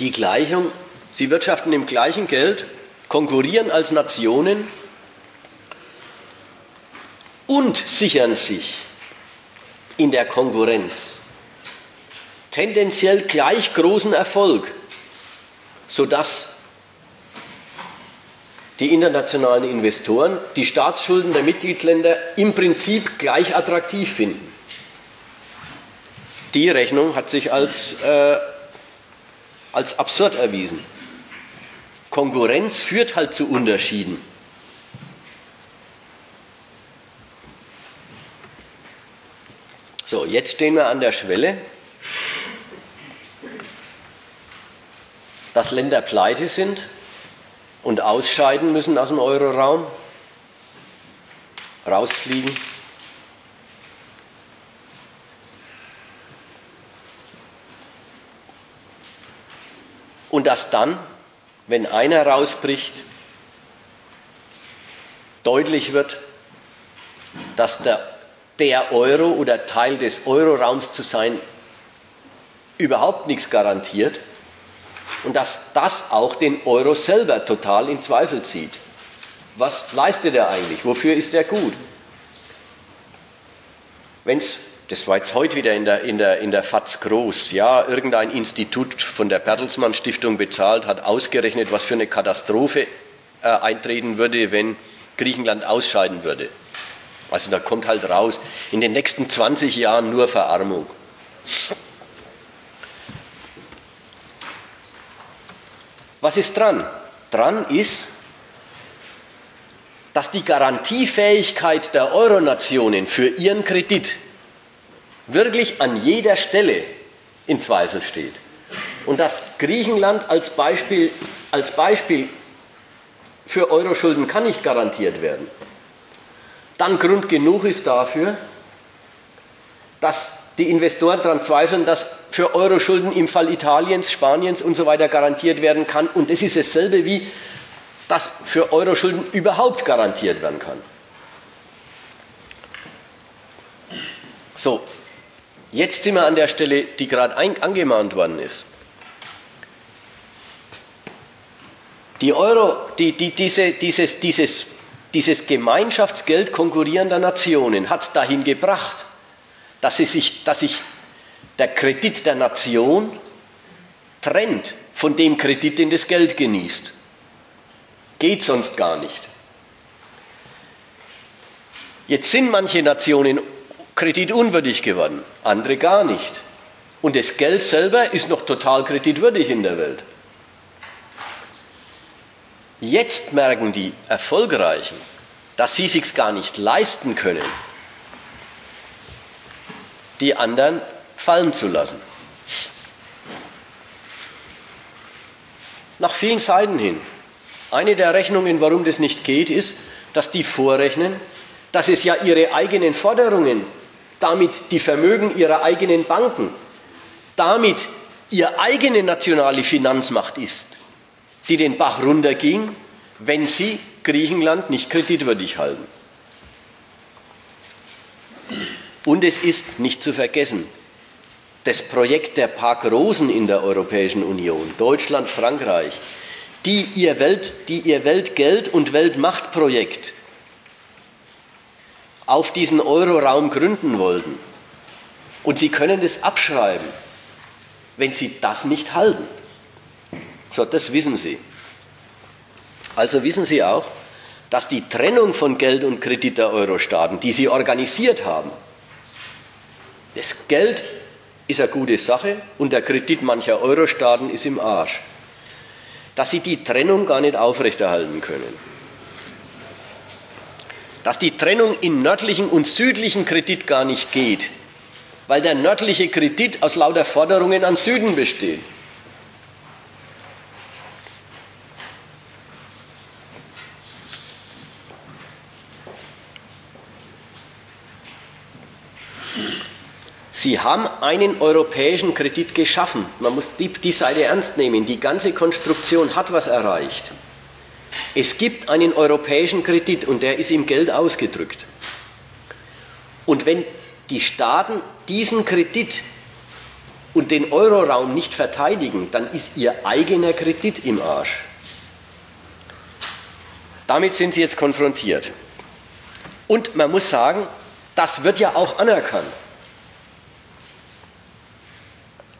Die Gleichung, sie wirtschaften im gleichen Geld, konkurrieren als Nationen und sichern sich in der Konkurrenz tendenziell gleich großen Erfolg sodass die internationalen Investoren die Staatsschulden der Mitgliedsländer im Prinzip gleich attraktiv finden. Die Rechnung hat sich als, äh, als absurd erwiesen. Konkurrenz führt halt zu Unterschieden. So, jetzt stehen wir an der Schwelle dass Länder pleite sind und ausscheiden müssen aus dem Euroraum, rausfliegen. Und dass dann, wenn einer rausbricht, deutlich wird, dass der, der Euro oder Teil des Euroraums zu sein überhaupt nichts garantiert und dass das auch den Euro selber total in Zweifel zieht. Was leistet er eigentlich? Wofür ist er gut? Wenn es, das war jetzt heute wieder in der, in, der, in der FAZ groß, ja, irgendein Institut von der Bertelsmann Stiftung bezahlt, hat ausgerechnet, was für eine Katastrophe äh, eintreten würde, wenn Griechenland ausscheiden würde. Also da kommt halt raus, in den nächsten 20 Jahren nur Verarmung. Was ist dran? Dran ist, dass die Garantiefähigkeit der Euronationen für ihren Kredit wirklich an jeder Stelle in Zweifel steht. Und dass Griechenland als Beispiel, als Beispiel für Euroschulden kann nicht garantiert werden. Dann Grund genug ist dafür, dass die Investoren daran zweifeln, dass für Euro-Schulden im Fall Italiens, Spaniens und so weiter garantiert werden kann. Und das ist dasselbe wie, dass für Euro-Schulden überhaupt garantiert werden kann. So, jetzt sind wir an der Stelle, die gerade angemahnt worden ist. Die Euro, die, die, diese, dieses, dieses, dieses Gemeinschaftsgeld konkurrierender Nationen hat es dahin gebracht, dass, sie sich, dass sich der Kredit der Nation trennt von dem Kredit, den das Geld genießt. Geht sonst gar nicht. Jetzt sind manche Nationen kreditunwürdig geworden, andere gar nicht. Und das Geld selber ist noch total kreditwürdig in der Welt. Jetzt merken die Erfolgreichen, dass sie sich gar nicht leisten können, die anderen fallen zu lassen. nach vielen Seiten hin. Eine der Rechnungen, warum das nicht geht, ist, dass die vorrechnen, dass es ja ihre eigenen Forderungen, damit die Vermögen ihrer eigenen Banken, damit ihre eigene nationale Finanzmacht ist, die den Bach runterging, wenn sie Griechenland nicht kreditwürdig halten. Und es ist nicht zu vergessen, das Projekt der Park Rosen in der Europäischen Union, Deutschland, Frankreich, die ihr, Welt, die ihr Weltgeld- und Weltmachtprojekt auf diesen Euroraum gründen wollten. Und sie können es abschreiben, wenn sie das nicht halten. So, das wissen sie. Also wissen sie auch, dass die Trennung von Geld und Kredit der Euro-Staaten, die sie organisiert haben, das Geld ist eine gute Sache und der Kredit mancher Euro-Staaten ist im Arsch dass sie die Trennung gar nicht aufrechterhalten können. Dass die Trennung in nördlichen und südlichen Kredit gar nicht geht, weil der nördliche Kredit aus lauter Forderungen an Süden besteht. Sie haben einen europäischen Kredit geschaffen. Man muss die, die Seite ernst nehmen. Die ganze Konstruktion hat was erreicht. Es gibt einen europäischen Kredit und der ist im Geld ausgedrückt. Und wenn die Staaten diesen Kredit und den Euroraum nicht verteidigen, dann ist ihr eigener Kredit im Arsch. Damit sind sie jetzt konfrontiert. Und man muss sagen, das wird ja auch anerkannt.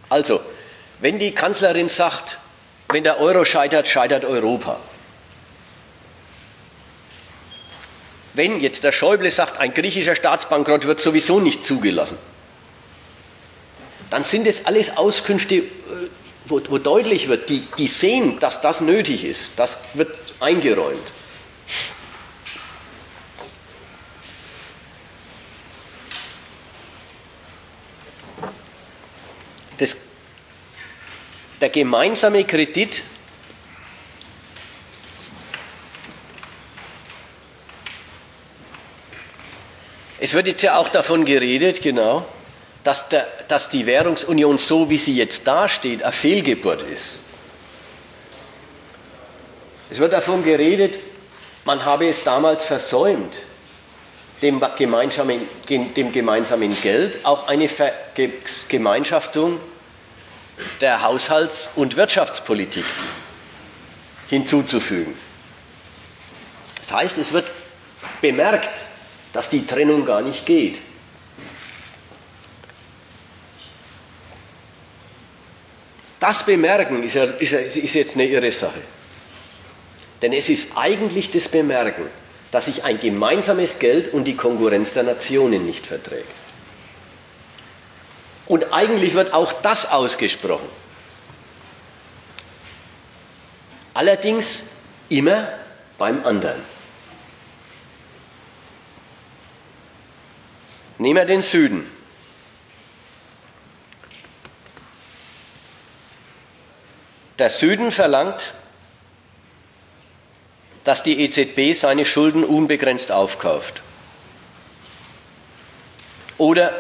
Also, wenn die Kanzlerin sagt, wenn der Euro scheitert, scheitert Europa. Wenn jetzt der Schäuble sagt, ein griechischer Staatsbankrott wird sowieso nicht zugelassen, dann sind es alles Auskünfte, äh, wo, wo deutlich wird, die, die sehen, dass das nötig ist. Das wird eingeräumt. Das der gemeinsame Kredit Es wird jetzt ja auch davon geredet, genau, dass, der, dass die Währungsunion so, wie sie jetzt dasteht, eine Fehlgeburt ist. Es wird davon geredet, man habe es damals versäumt, dem gemeinsamen, dem gemeinsamen Geld auch eine Vergemeinschaftung der Haushalts- und Wirtschaftspolitik hinzuzufügen. Das heißt, es wird bemerkt, dass die Trennung gar nicht geht. Das Bemerken ist, ja, ist, ist jetzt eine irre Sache. Denn es ist eigentlich das Bemerken, dass sich ein gemeinsames Geld und die Konkurrenz der Nationen nicht verträgt. Und eigentlich wird auch das ausgesprochen. Allerdings immer beim anderen. Nehmen wir den Süden. Der Süden verlangt, dass die EZB seine Schulden unbegrenzt aufkauft. Oder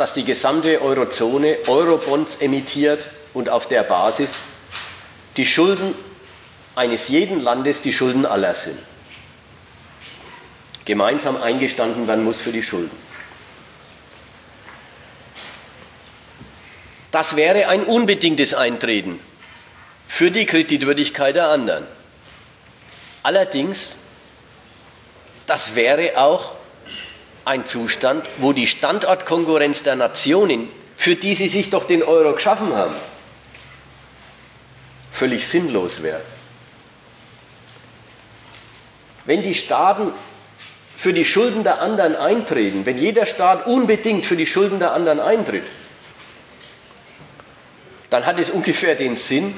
dass die gesamte Eurozone Eurobonds emittiert und auf der Basis die Schulden eines jeden Landes die Schulden aller sind. Gemeinsam eingestanden werden muss für die Schulden. Das wäre ein unbedingtes Eintreten für die Kreditwürdigkeit der anderen. Allerdings, das wäre auch ein Zustand, wo die Standortkonkurrenz der Nationen, für die sie sich doch den Euro geschaffen haben, völlig sinnlos wäre. Wenn die Staaten für die Schulden der anderen eintreten, wenn jeder Staat unbedingt für die Schulden der anderen eintritt, dann hat es ungefähr den Sinn,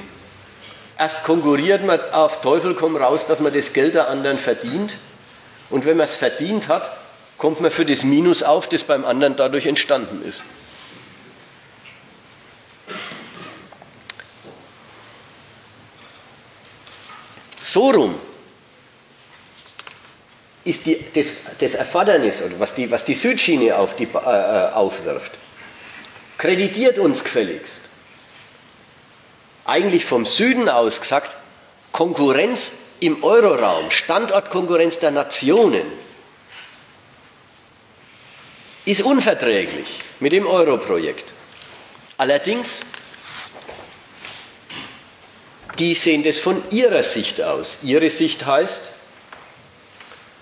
erst konkurriert man auf Teufel komm raus, dass man das Geld der anderen verdient. Und wenn man es verdient hat, kommt man für das Minus auf, das beim anderen dadurch entstanden ist. So rum ist die, das, das Erfordernis, oder was die, was die Südschiene auf die, äh, äh, aufwirft, kreditiert uns gefälligst. Eigentlich vom Süden aus gesagt, Konkurrenz im Euroraum, Standortkonkurrenz der Nationen, ist unverträglich mit dem Euro-Projekt. Allerdings, die sehen das von ihrer Sicht aus. Ihre Sicht heißt,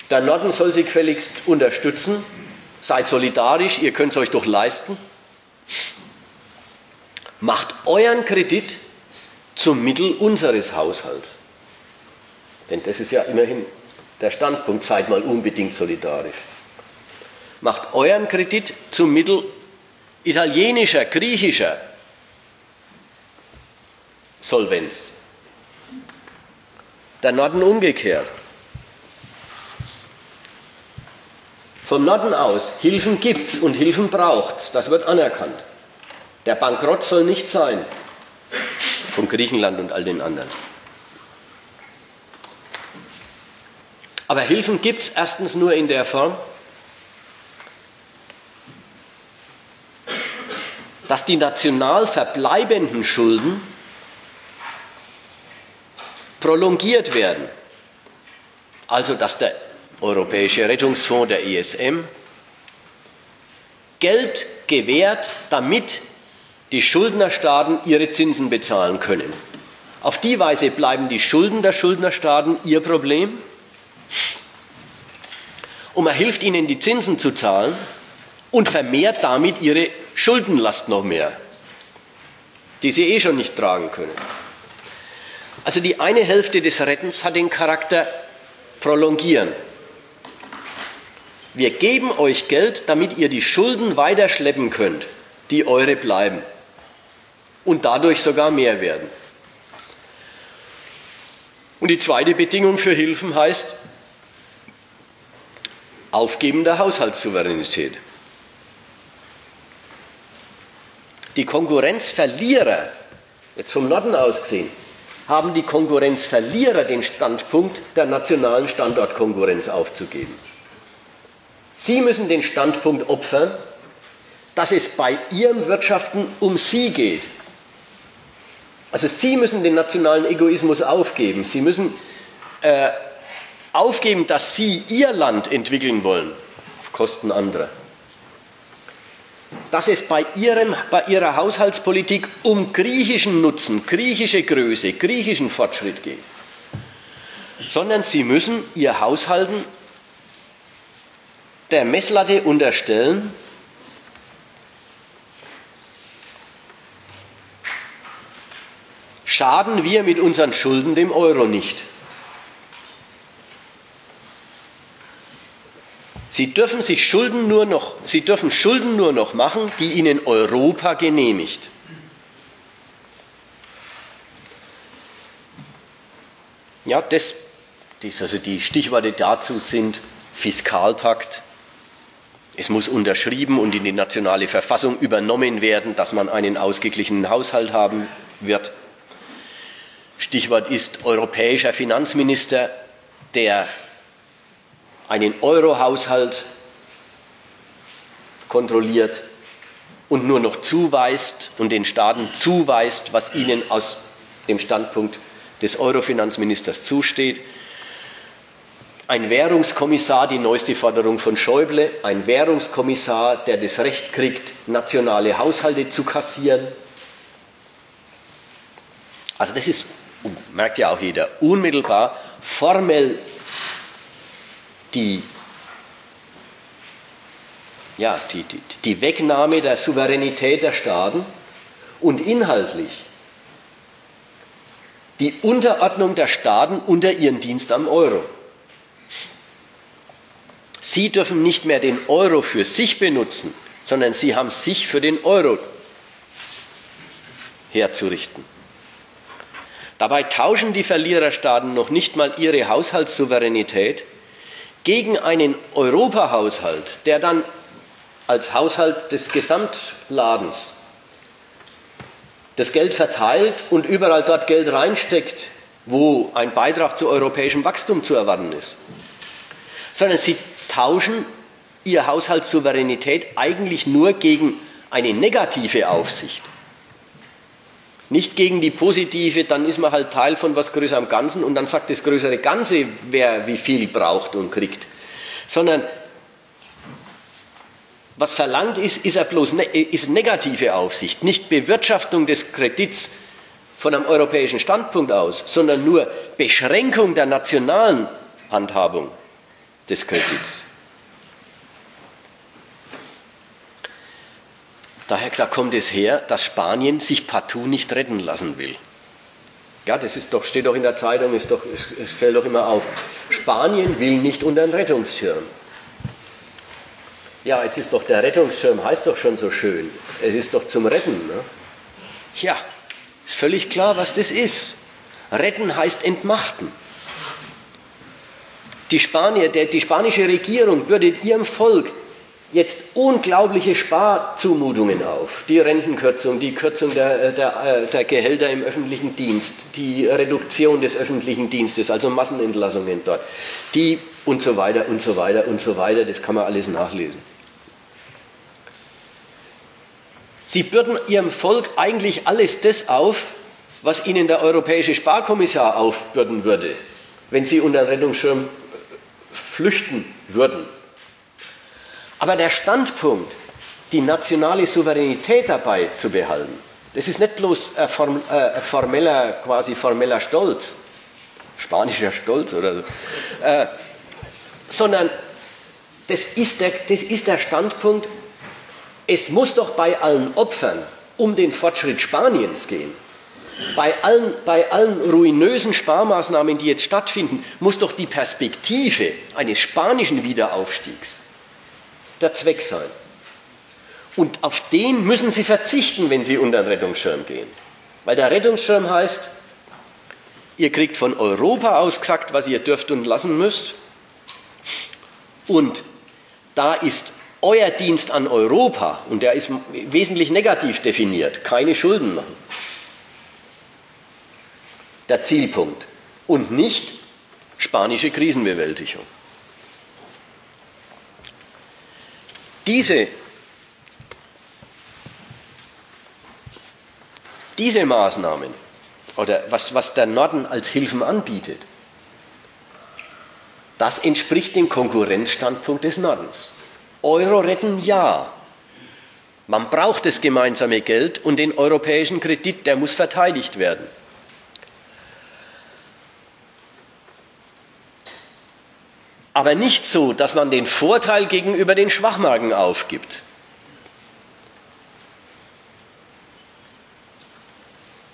der Norden soll sie gefälligst unterstützen. Seid solidarisch, ihr könnt es euch doch leisten. Macht euren Kredit zum Mittel unseres Haushalts. Denn das ist ja immerhin der Standpunkt, seid mal unbedingt solidarisch. Macht euren Kredit zum Mittel italienischer, griechischer Solvenz. Der Norden umgekehrt. Vom Norden aus, Hilfen gibt's und Hilfen braucht's, das wird anerkannt. Der Bankrott soll nicht sein von Griechenland und all den anderen. Aber Hilfen gibt's erstens nur in der Form, dass die national verbleibenden Schulden prolongiert werden. Also dass der Europäische Rettungsfonds, der ESM, Geld gewährt, damit die Schuldnerstaaten ihre Zinsen bezahlen können. Auf die Weise bleiben die Schulden der Schuldnerstaaten ihr Problem und man hilft ihnen, die Zinsen zu zahlen und vermehrt damit ihre Schuldenlast noch mehr, die sie eh schon nicht tragen können. Also die eine Hälfte des Rettens hat den Charakter prolongieren. Wir geben euch Geld, damit ihr die Schulden weiterschleppen könnt, die eure bleiben und dadurch sogar mehr werden. Und die zweite Bedingung für Hilfen heißt Aufgeben der Haushaltssouveränität. Die Konkurrenzverlierer, jetzt vom Norden aus gesehen, haben die Konkurrenzverlierer den Standpunkt der nationalen Standortkonkurrenz aufzugeben. Sie müssen den Standpunkt opfern, dass es bei ihrem Wirtschaften um Sie geht. Also Sie müssen den nationalen Egoismus aufgeben. Sie müssen äh, aufgeben, dass Sie Ihr Land entwickeln wollen, auf Kosten anderer. Dass es bei, ihrem, bei Ihrer Haushaltspolitik um griechischen Nutzen, griechische Größe, griechischen Fortschritt geht. Sondern Sie müssen Ihr Haushalten der Messlatte unterstellen, schaden wir mit unseren Schulden dem Euro nicht. Sie dürfen sich Schulden nur noch, Sie dürfen Schulden nur noch machen, die Ihnen Europa genehmigt. Ja, das, das also die Stichworte dazu sind Fiskalpakt, es muss unterschrieben und in die nationale Verfassung übernommen werden, dass man einen ausgeglichenen Haushalt haben wird. Stichwort ist europäischer Finanzminister, der einen Euro-Haushalt kontrolliert und nur noch zuweist und den Staaten zuweist, was ihnen aus dem Standpunkt des Euro-Finanzministers zusteht ein Währungskommissar, die neueste Forderung von Schäuble, ein Währungskommissar, der das Recht kriegt, nationale Haushalte zu kassieren. Also das ist, merkt ja auch jeder, unmittelbar formell die, ja, die, die, die Wegnahme der Souveränität der Staaten und inhaltlich die Unterordnung der Staaten unter ihren Dienst am Euro. Sie dürfen nicht mehr den Euro für sich benutzen, sondern sie haben sich für den Euro herzurichten. Dabei tauschen die Verliererstaaten noch nicht mal ihre Haushaltssouveränität gegen einen Europahaushalt, der dann als Haushalt des Gesamtladens das Geld verteilt und überall dort Geld reinsteckt, wo ein Beitrag zu europäischem Wachstum zu erwarten ist, sondern sie tauschen ihre Haushaltssouveränität eigentlich nur gegen eine negative Aufsicht. Nicht gegen die positive, dann ist man halt Teil von was Größerem Ganzen und dann sagt das größere Ganze, wer wie viel braucht und kriegt. Sondern was verlangt ist, ist er bloß ne ist negative Aufsicht, nicht Bewirtschaftung des Kredits von einem europäischen Standpunkt aus, sondern nur Beschränkung der nationalen Handhabung des Kredits. Daher kommt es her, dass Spanien sich partout nicht retten lassen will. Ja, das ist doch, steht doch in der Zeitung, ist doch, es fällt doch immer auf. Spanien will nicht unter den Rettungsschirm. Ja, jetzt ist doch der Rettungsschirm, heißt doch schon so schön. Es ist doch zum Retten. Ne? Ja, ist völlig klar, was das ist. Retten heißt entmachten. Die, Spanier, der, die spanische Regierung bürdet ihrem Volk jetzt unglaubliche Sparzumutungen auf. Die Rentenkürzung, die Kürzung der, der, der, Gehälter im öffentlichen Dienst, die Reduktion des öffentlichen Dienstes, also Massenentlassungen dort, die und so weiter und so weiter und so weiter, das kann man alles nachlesen. Sie bürden ihrem Volk eigentlich alles das auf, was ihnen der europäische Sparkommissar aufbürden würde, wenn sie unter den Rettungsschirm flüchten würden. Aber der Standpunkt, die nationale Souveränität dabei zu behalten, das ist nicht bloß ein, form, äh, formeller, quasi formeller Stolz, spanischer Stolz oder so, äh, sondern das ist, der, das ist der Standpunkt, es muss doch bei allen Opfern um den Fortschritt Spaniens gehen. Bei allen, bei allen ruinösen Sparmaßnahmen, die jetzt stattfinden, muss doch die Perspektive eines spanischen Wiederaufstiegs der Zweck sein. Und auf den müssen Sie verzichten, wenn Sie unter den Rettungsschirm gehen. Weil der Rettungsschirm heißt, ihr kriegt von Europa aus gesagt, was ihr dürft und lassen müsst. Und da ist euer Dienst an Europa, und der ist wesentlich negativ definiert, keine Schulden machen. Der Zielpunkt. Und nicht spanische Krisenbewältigung. Diese, diese Maßnahmen oder was, was der Norden als Hilfen anbietet, das entspricht dem Konkurrenzstandpunkt des Nordens. Euro retten ja. Man braucht das gemeinsame Geld und den europäischen Kredit, der muss verteidigt werden. Aber nicht so, dass man den Vorteil gegenüber den Schwachmagen aufgibt.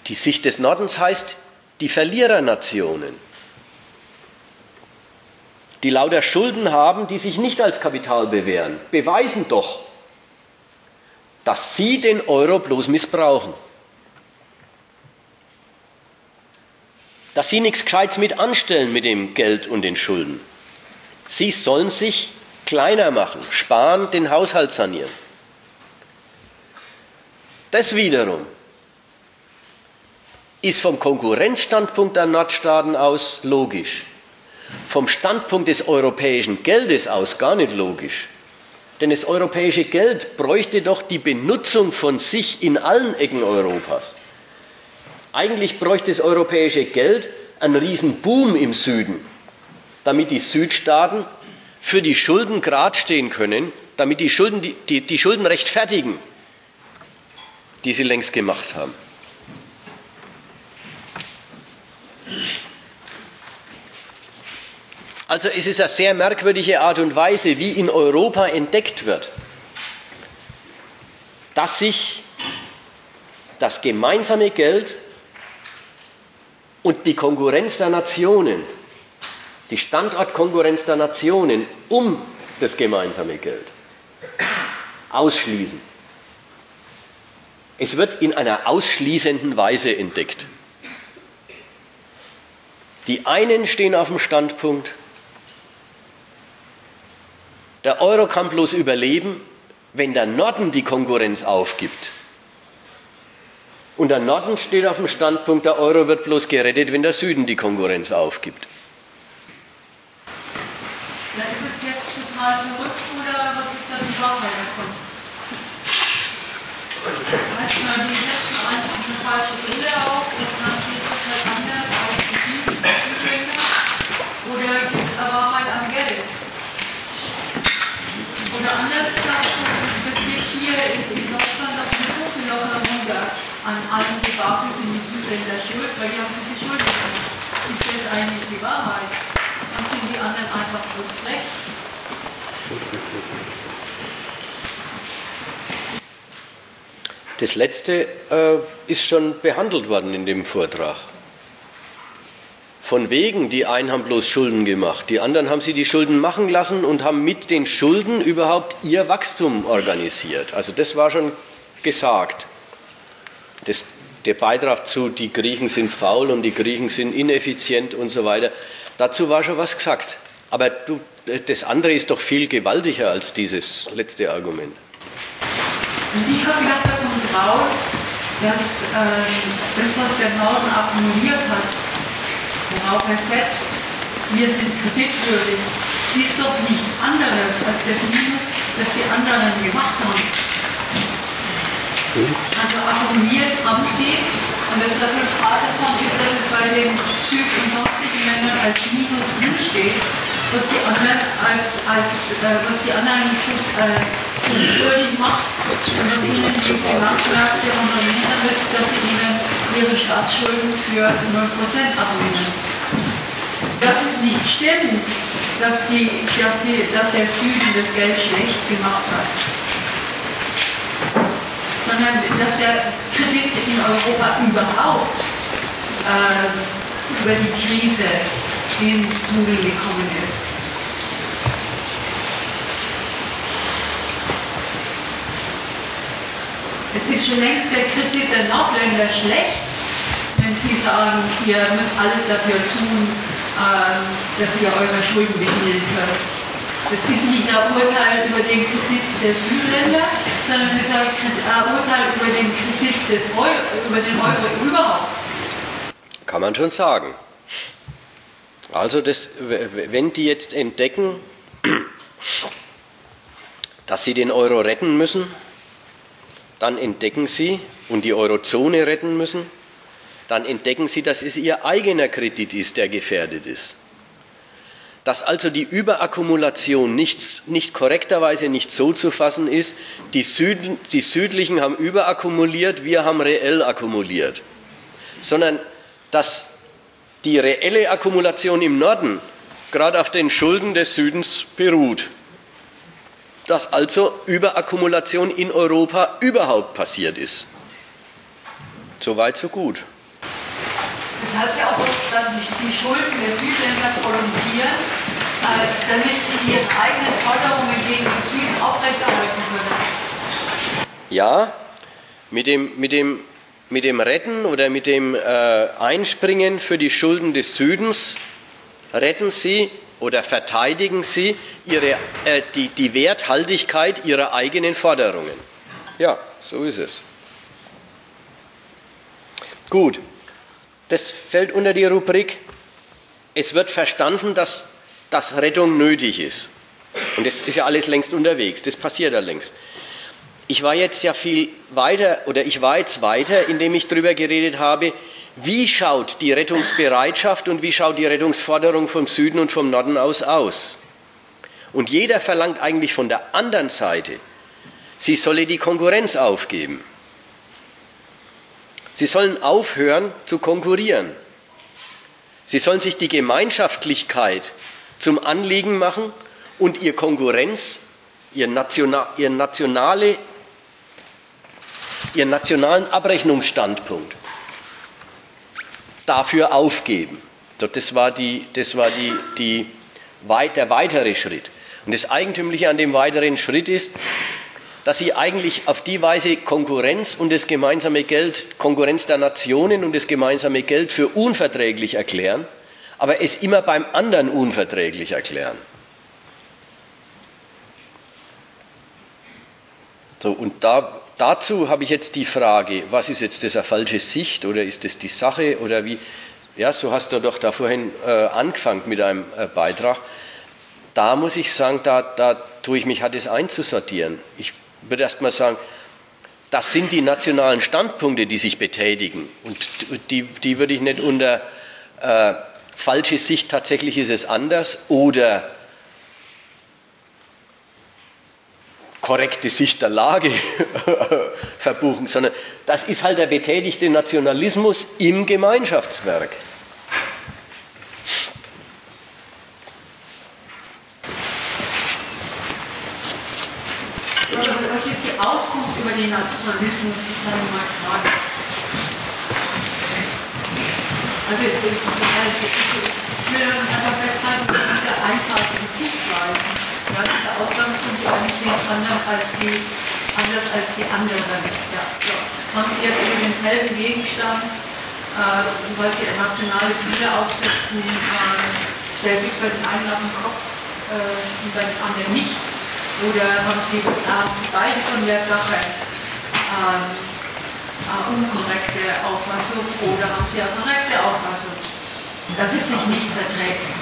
Die Sicht des Nordens heißt die Verlierernationen, die lauter Schulden haben, die sich nicht als Kapital bewähren, beweisen doch, dass sie den Euro bloß missbrauchen. Dass sie nichts Gescheites mit anstellen mit dem Geld und den Schulden. Sie sollen sich kleiner machen, sparen, den Haushalt sanieren. Das wiederum ist vom Konkurrenzstandpunkt der Nordstaaten aus logisch. Vom Standpunkt des europäischen Geldes aus gar nicht logisch. Denn das europäische Geld bräuchte doch die Benutzung von sich in allen Ecken Europas. Eigentlich bräuchte das europäische Geld einen riesen Boom im Süden, damit die Südstaaten für die Schulden grad stehen können, damit die Schulden, die, die Schulden rechtfertigen, die sie längst gemacht haben. Also es ist eine sehr merkwürdige Art und Weise, wie in Europa entdeckt wird, dass sich das gemeinsame Geld und die Konkurrenz der Nationen die Standortkonkurrenz der Nationen um das gemeinsame Geld ausschließen. Es wird in einer ausschließenden Weise entdeckt. Die einen stehen auf dem Standpunkt, der Euro kann bloß überleben, wenn der Norden die Konkurrenz aufgibt. Und der Norden steht auf dem Standpunkt, der Euro wird bloß gerettet, wenn der Süden die Konkurrenz aufgibt. Ja, ist es total verrückt oder was ist da die Wahrheit davon? Heißt, die setzen einfach eine falsche Brille auf und dann geht es halt anders auf die Südländer? Oder gibt es eine Wahrheit am Geld? Oder anders gesagt, das geht hier in, Deutschland auch mit so viel locker runter an allen Debakel sind die Südländer schuld, weil die haben Schuld gemacht. Ist das eigentlich die Wahrheit? Dann sind die anderen einfach bloß frech. Das letzte äh, ist schon behandelt worden in dem Vortrag. Von wegen, die einen haben bloß Schulden gemacht, die anderen haben sie die Schulden machen lassen und haben mit den Schulden überhaupt ihr Wachstum organisiert. Also das war schon gesagt. Das, der Beitrag zu, die Griechen sind faul und die Griechen sind ineffizient und so weiter, dazu war schon was gesagt. Aber du, das andere ist doch viel gewaltiger als dieses letzte Argument. Ich habe gedacht, da kommt raus, dass äh, das, was der Norden akkumuliert hat, worauf er setzt, wir sind kreditwürdig, ist doch nichts anderes als das Minus, das die anderen gemacht haben. Also akkumuliert haben sie und das Resultat davon ist, dass es bei den Süd- und sonstigen Ländern als Minus drinsteht, was die anderen als, als äh, was die anderen äh, würdig macht und was ihnen die Finanzmärkte honorieren damit, dass sie ihnen ihre Staatsschulden für 0% abnehmen. Das ist nicht stimmt, dass, die, dass, die, dass der Süden das Geld schlecht gemacht hat sondern dass der Kredit in Europa überhaupt äh, über die Krise ins Trudeln gekommen ist. Es ist schon längst der Kredit der Nordländer schlecht, wenn sie sagen, ihr müsst alles dafür tun, äh, dass ihr eure Schulden begehen könnt. Das ist nicht ein Urteil über den Kredit der Südländer, sondern es ist ein Urteil über den Kredit des Euro, über den Euro überhaupt. Kann man schon sagen. Also, das, wenn die jetzt entdecken, dass sie den Euro retten müssen, dann entdecken sie, und die Eurozone retten müssen, dann entdecken sie, dass es ihr eigener Kredit ist, der gefährdet ist. Dass also die Überakkumulation nicht, nicht korrekterweise nicht so zu fassen ist, die, Süden, die Südlichen haben überakkumuliert, wir haben reell akkumuliert, sondern dass die reelle Akkumulation im Norden gerade auf den Schulden des Südens beruht. Dass also Überakkumulation in Europa überhaupt passiert ist. Soweit, so gut. Weshalb sie auch dann die Schulden der Südländer prolongieren, äh, damit sie ihre eigenen Forderungen gegen den Süden aufrechterhalten können. Ja, mit dem, mit dem mit dem Retten oder mit dem äh, Einspringen für die Schulden des Südens retten sie oder verteidigen sie ihre, äh, die, die Werthaltigkeit ihrer eigenen Forderungen. Ja, so ist es. Gut, das fällt unter die Rubrik, es wird verstanden, dass, dass Rettung nötig ist. Und das ist ja alles längst unterwegs, das passiert ja längst. Ich war jetzt ja viel weiter oder ich war jetzt weiter, indem ich darüber geredet habe, wie schaut die Rettungsbereitschaft und wie schaut die Rettungsforderung vom Süden und vom Norden aus aus. Und jeder verlangt eigentlich von der anderen Seite, sie solle die Konkurrenz aufgeben. Sie sollen aufhören zu konkurrieren. Sie sollen sich die Gemeinschaftlichkeit zum Anliegen machen und ihr Konkurrenz, ihr, national, ihr nationale ihren nationalen Abrechnungsstandpunkt dafür aufgeben. Das war, die, das war die, die, der weitere Schritt. Und das Eigentümliche an dem weiteren Schritt ist, dass sie eigentlich auf die Weise Konkurrenz und das gemeinsame Geld, Konkurrenz der Nationen und das gemeinsame Geld für unverträglich erklären, aber es immer beim anderen unverträglich erklären. So, und da, dazu habe ich jetzt die Frage, was ist jetzt das eine falsche Sicht oder ist das die Sache oder wie? Ja, so hast du doch da vorhin äh, angefangen mit einem äh, Beitrag. Da muss ich sagen, da, da tue ich mich halt das einzusortieren. Ich würde erst mal sagen, das sind die nationalen Standpunkte, die sich betätigen. Und die, die würde ich nicht unter äh, falsche Sicht, tatsächlich ist es anders oder korrekte Sicht der Lage verbuchen, sondern das ist halt der betätigte Nationalismus im Gemeinschaftswerk. Was ist die Auskunft über den Nationalismus? Ich kann mal fragen. Also ich will einfach festhalten, dass diese einseitigen Sichtweisen, ja, diese Ausgangspunkte eigentlich nichts anderes als die, anders als die anderen. Ja, ja. Haben Sie jetzt über denselben Gegenstand, äh, weil Sie nationale Bilder aufsetzen, äh, stellt sich bei den einen auf den Kopf äh, und bei den anderen nicht? Oder haben Sie, haben Sie beide von der Sache ähm, äh, unkorrekte Auffassung oder haben Sie eine korrekte Auffassung? Das ist sich nicht verträglich.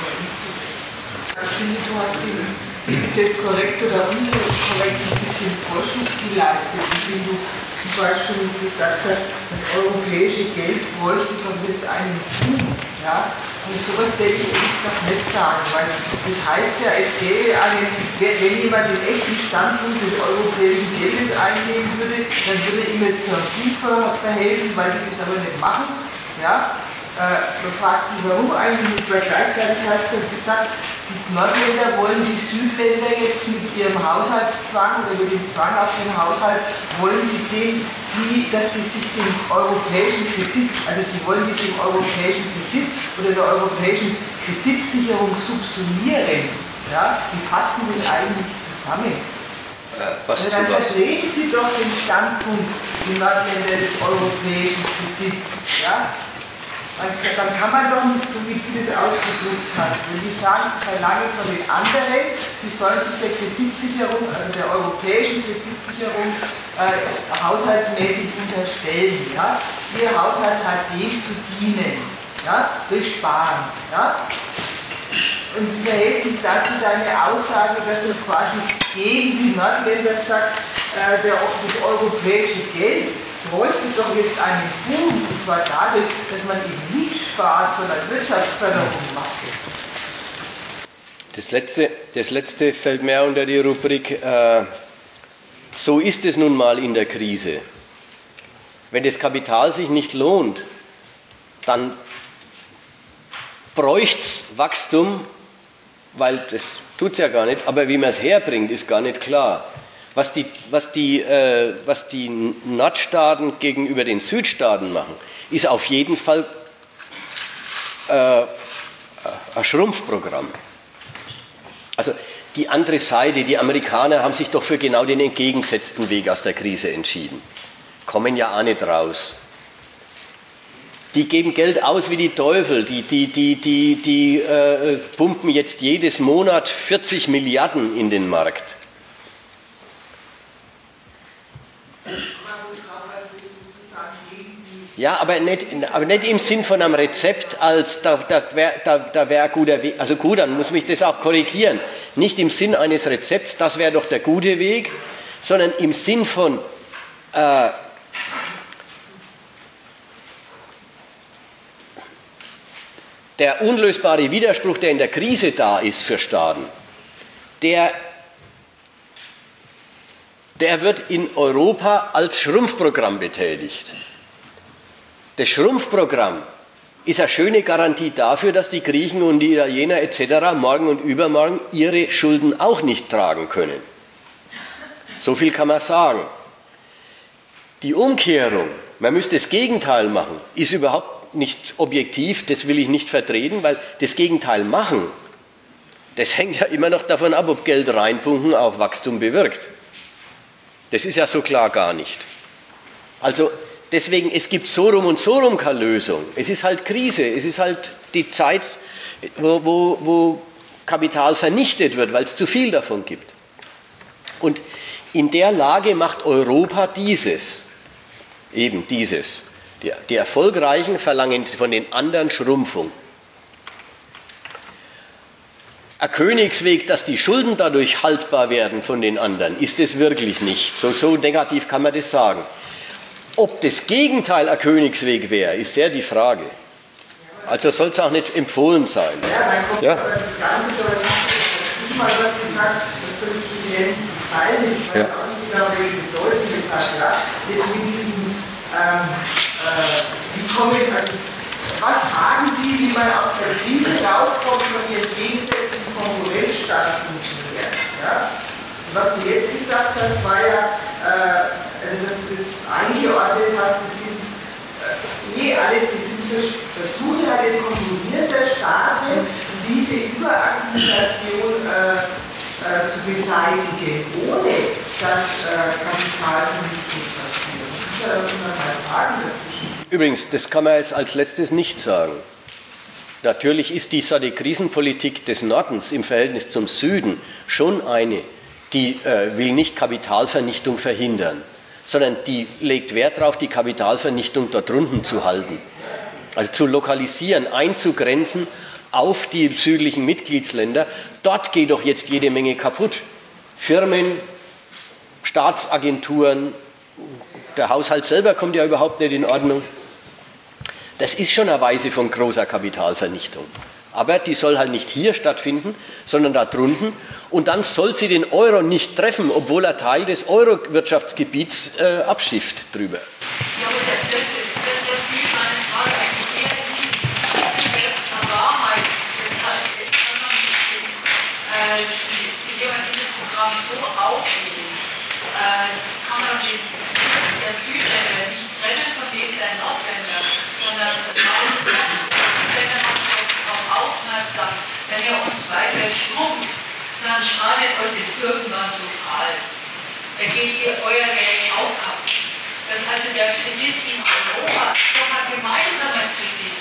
Ich finde, du hast den, ist das jetzt korrekt oder unkorrekt, ein bisschen Forschung geleistet, indem du zum Beispiel gesagt hast, das europäische Geld bräuchte doch jetzt einen Boom. Ja? Und sowas denke ich ehrlich gesagt nicht sagen, weil das heißt ja, es gäbe einen, wenn jemand den echten Standpunkt des europäischen Geldes einnehmen würde, dann würde ihm jetzt ein Brief verhelfen, weil die das aber nicht machen. Ja? Äh, man fragt sich, warum eigentlich nicht, weil gleichzeitig hast du gesagt, die Nordländer wollen die Südländer jetzt mit ihrem Haushaltszwang oder mit dem Zwang auf den Haushalt, wollen die den, die, dass die sich dem europäischen Kredit, also die wollen die dem europäischen Kredit oder der europäischen Kreditsicherung subsumieren. Ja, die passen denn eigentlich zusammen. Äh, was dann vertreten Sie doch den Standpunkt, die Nordländer des europäischen Kredits. Ja? Dann kann man doch nicht so, wie du das ausgedrückt hast. Wenn die sagen, sie verlangen von den anderen, sie sollen sich der Kreditsicherung, also der europäischen Kreditsicherung, äh, haushaltsmäßig unterstellen. Ja? Ihr Haushalt hat dem zu dienen, ja? durch Sparen. Ja? Und wie verhält sich dazu deine Aussage, dass du quasi gegen die Nordländer sagst, äh, der, das europäische Geld bräuchte doch jetzt einen Boom, und zwar dadurch, dass man eben nicht spart, sondern Wirtschaftsförderung macht. Das letzte, das letzte fällt mehr unter die Rubrik, äh, so ist es nun mal in der Krise. Wenn das Kapital sich nicht lohnt, dann bräuchte es Wachstum, weil das tut es ja gar nicht, aber wie man es herbringt, ist gar nicht klar. Was die, was, die, äh, was die Nordstaaten gegenüber den Südstaaten machen, ist auf jeden Fall äh, ein Schrumpfprogramm. Also die andere Seite, die Amerikaner haben sich doch für genau den entgegengesetzten Weg aus der Krise entschieden. Kommen ja auch nicht raus. Die geben Geld aus wie die Teufel. Die, die, die, die, die äh, pumpen jetzt jedes Monat 40 Milliarden in den Markt. Ja, aber nicht, aber nicht im Sinn von einem Rezept, als da, da wäre da, da wär guter Weg. Also gut, dann muss mich das auch korrigieren. Nicht im Sinn eines Rezepts, das wäre doch der gute Weg, sondern im Sinn von äh, der unlösbare Widerspruch, der in der Krise da ist für Staaten, der der wird in Europa als Schrumpfprogramm betätigt. Das Schrumpfprogramm ist eine schöne Garantie dafür, dass die Griechen und die Italiener etc. morgen und übermorgen ihre Schulden auch nicht tragen können. So viel kann man sagen. Die Umkehrung, man müsste das Gegenteil machen, ist überhaupt nicht objektiv, das will ich nicht vertreten, weil das Gegenteil machen, das hängt ja immer noch davon ab, ob Geld reinpumpen auch Wachstum bewirkt. Das ist ja so klar gar nicht. Also deswegen, es gibt so rum und so rum keine Lösung. Es ist halt Krise, es ist halt die Zeit, wo, wo, wo Kapital vernichtet wird, weil es zu viel davon gibt. Und In der Lage macht Europa dieses, eben dieses. Die, die Erfolgreichen verlangen von den anderen Schrumpfung. Ein Königsweg, dass die Schulden dadurch haltbar werden von den anderen, ist es wirklich nicht. So, so negativ kann man das sagen. Ob das Gegenteil ein Königsweg wäre, ist sehr die Frage. Also soll es auch nicht empfohlen sein. Ja, dann kommt ja. mal was gesagt, dass das bisher nicht gefallen ist, weiß ja. auch nicht genau, welche Bedeutung das hat, ja, das mit diesem, ähm, äh, wie komme ich, also, was sagen Sie, wie man aus der Krise rauskommt von Ihren gegensätzlichen Konkurrenzstandpunkten her? Ja? Was du jetzt gesagt hast, war ja, äh, also dass du das eingeordnet hast, das sind äh, eh alles, das sind Versuche eines konkurrierender Staaten, diese Überakkumulation äh, äh, zu beseitigen, ohne dass äh, Kapitalvernichtung passiert. Ich will da immer mal sagen dazwischen. Übrigens, das kann man jetzt als letztes nicht sagen. Natürlich ist die, Krisenpolitik des Nordens im Verhältnis zum Süden schon eine, die äh, will nicht Kapitalvernichtung verhindern, sondern die legt Wert darauf, die Kapitalvernichtung dort drunten zu halten. Also zu lokalisieren, einzugrenzen auf die südlichen Mitgliedsländer. Dort geht doch jetzt jede Menge kaputt. Firmen, Staatsagenturen, der Haushalt selber kommt ja überhaupt nicht in Ordnung. Das ist schon eine Weise von großer Kapitalvernichtung. Aber die soll halt nicht hier stattfinden, sondern da drunten. Und dann soll sie den Euro nicht treffen, obwohl er Teil des Euro-Wirtschaftsgebiets äh, abschifft drüber. Ja, aber das, das, das sieht meine Frage eigentlich eher in der Wahrheit des Ökonomiesystems. Äh, indem man dieses Programm so auflegt, äh, kann man den, der Südländer nicht trennen von dem der Nordländer, sondern auswerten. Wenn man darauf aufmerksam, wenn ihr uns weiter schrumpft, dann schadet euch das irgendwann total. Dann geht ihr euer Geld auch ab. Das ist also der Kredit in Europa doch ein gemeinsamer Kredit.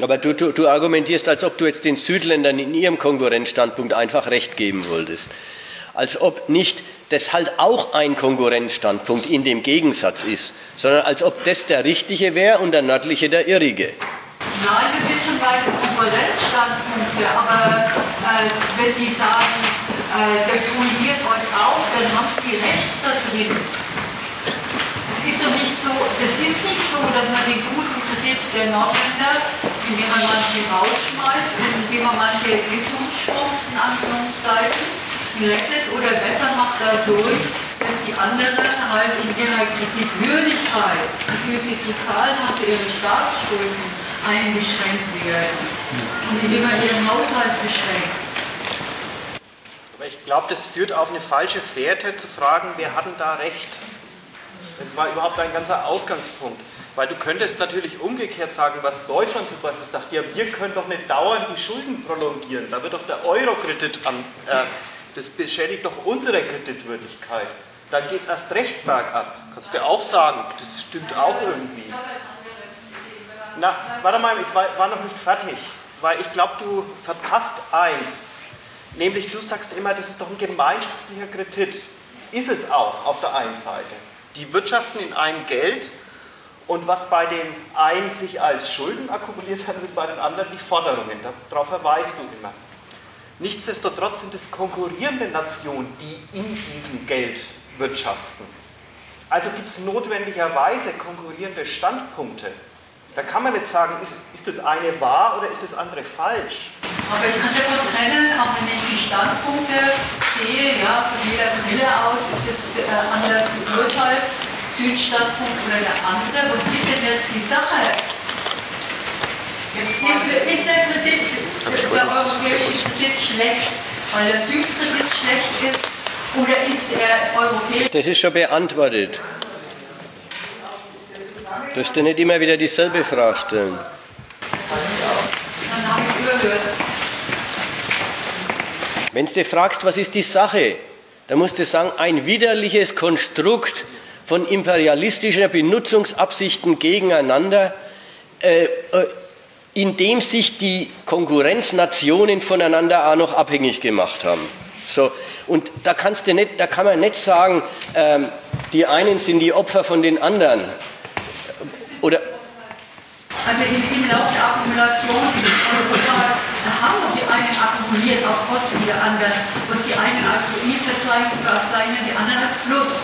Aber du, du, du, argumentierst, als ob du jetzt den Südländern in ihrem Konkurrenzstandpunkt einfach recht geben wolltest. Als ob nicht das halt auch ein Konkurrenzstandpunkt in dem Gegensatz ist, sondern als ob das der richtige wäre und der nördliche der irrige. Nein, das sind schon beide Konkurrenzstandpunkte, aber äh, wenn die sagen, äh, das ruiniert euch auch, dann haben sie recht da drin. Es ist doch nicht so, das ist nicht so, dass man den guten Kredit der Nordländer, indem man manche rausschmeißt und indem man manche gesund schrumpft, in Anführungszeichen, gerettet oder besser macht dadurch, dass die anderen halt in ihrer Kreditwürdigkeit, für sie zu zahlen für ihre Staatsschulden eingeschränkt werden. Und indem man ihren Haushalt beschränkt. Aber ich glaube, das führt auf eine falsche Fährte zu fragen, wer hat denn da recht? Das war überhaupt ein ganzer Ausgangspunkt. Weil du könntest natürlich umgekehrt sagen, was Deutschland zum Beispiel sagt, ja, wir können doch nicht dauernd die Schulden prolongieren, da wird doch der Euro-Kredit an, äh, das beschädigt doch unsere Kreditwürdigkeit. Dann geht es erst recht bergab. Kannst du auch sagen, das stimmt auch irgendwie. Na, warte mal, ich war, war noch nicht fertig, weil ich glaube, du verpasst eins. Nämlich, du sagst immer, das ist doch ein gemeinschaftlicher Kredit. Ist es auch auf der einen Seite. Die wirtschaften in einem Geld und was bei den einen sich als Schulden akkumuliert hat, sind bei den anderen die Forderungen. Darauf verweist du immer. Nichtsdestotrotz sind es konkurrierende Nationen, die in diesem Geld wirtschaften. Also gibt es notwendigerweise konkurrierende Standpunkte. Da kann man nicht sagen, ist, ist das eine wahr oder ist das andere falsch. Aber ich kann schon trennen, auch wenn ich die Standpunkte sehe, ja, von jeder Brille aus ist das äh, anders beurteilt, Südstandpunkt oder der andere. Was ist denn jetzt die Sache? Jetzt ist, ist der Kredit der europäische Kredit schlecht, weil der Südkredit schlecht ist? Oder ist der europäische. Das ist schon beantwortet. Du darfst dir nicht immer wieder dieselbe Frage stellen. Dann habe ich es überhört. Wenn du fragst, was ist die Sache, dann musst du sagen, ein widerliches Konstrukt von imperialistischen Benutzungsabsichten gegeneinander, äh, äh indem sich die Konkurrenznationen voneinander auch noch abhängig gemacht haben. So, Und da, kannst du nicht, da kann man nicht sagen, ähm, die einen sind die Opfer von den anderen. Oder also im, im Lauf der Akkumulation in Europa haben die einen akkumuliert auf Kosten der anderen, was die einen als Ruin verzeichnen, die anderen als Plus.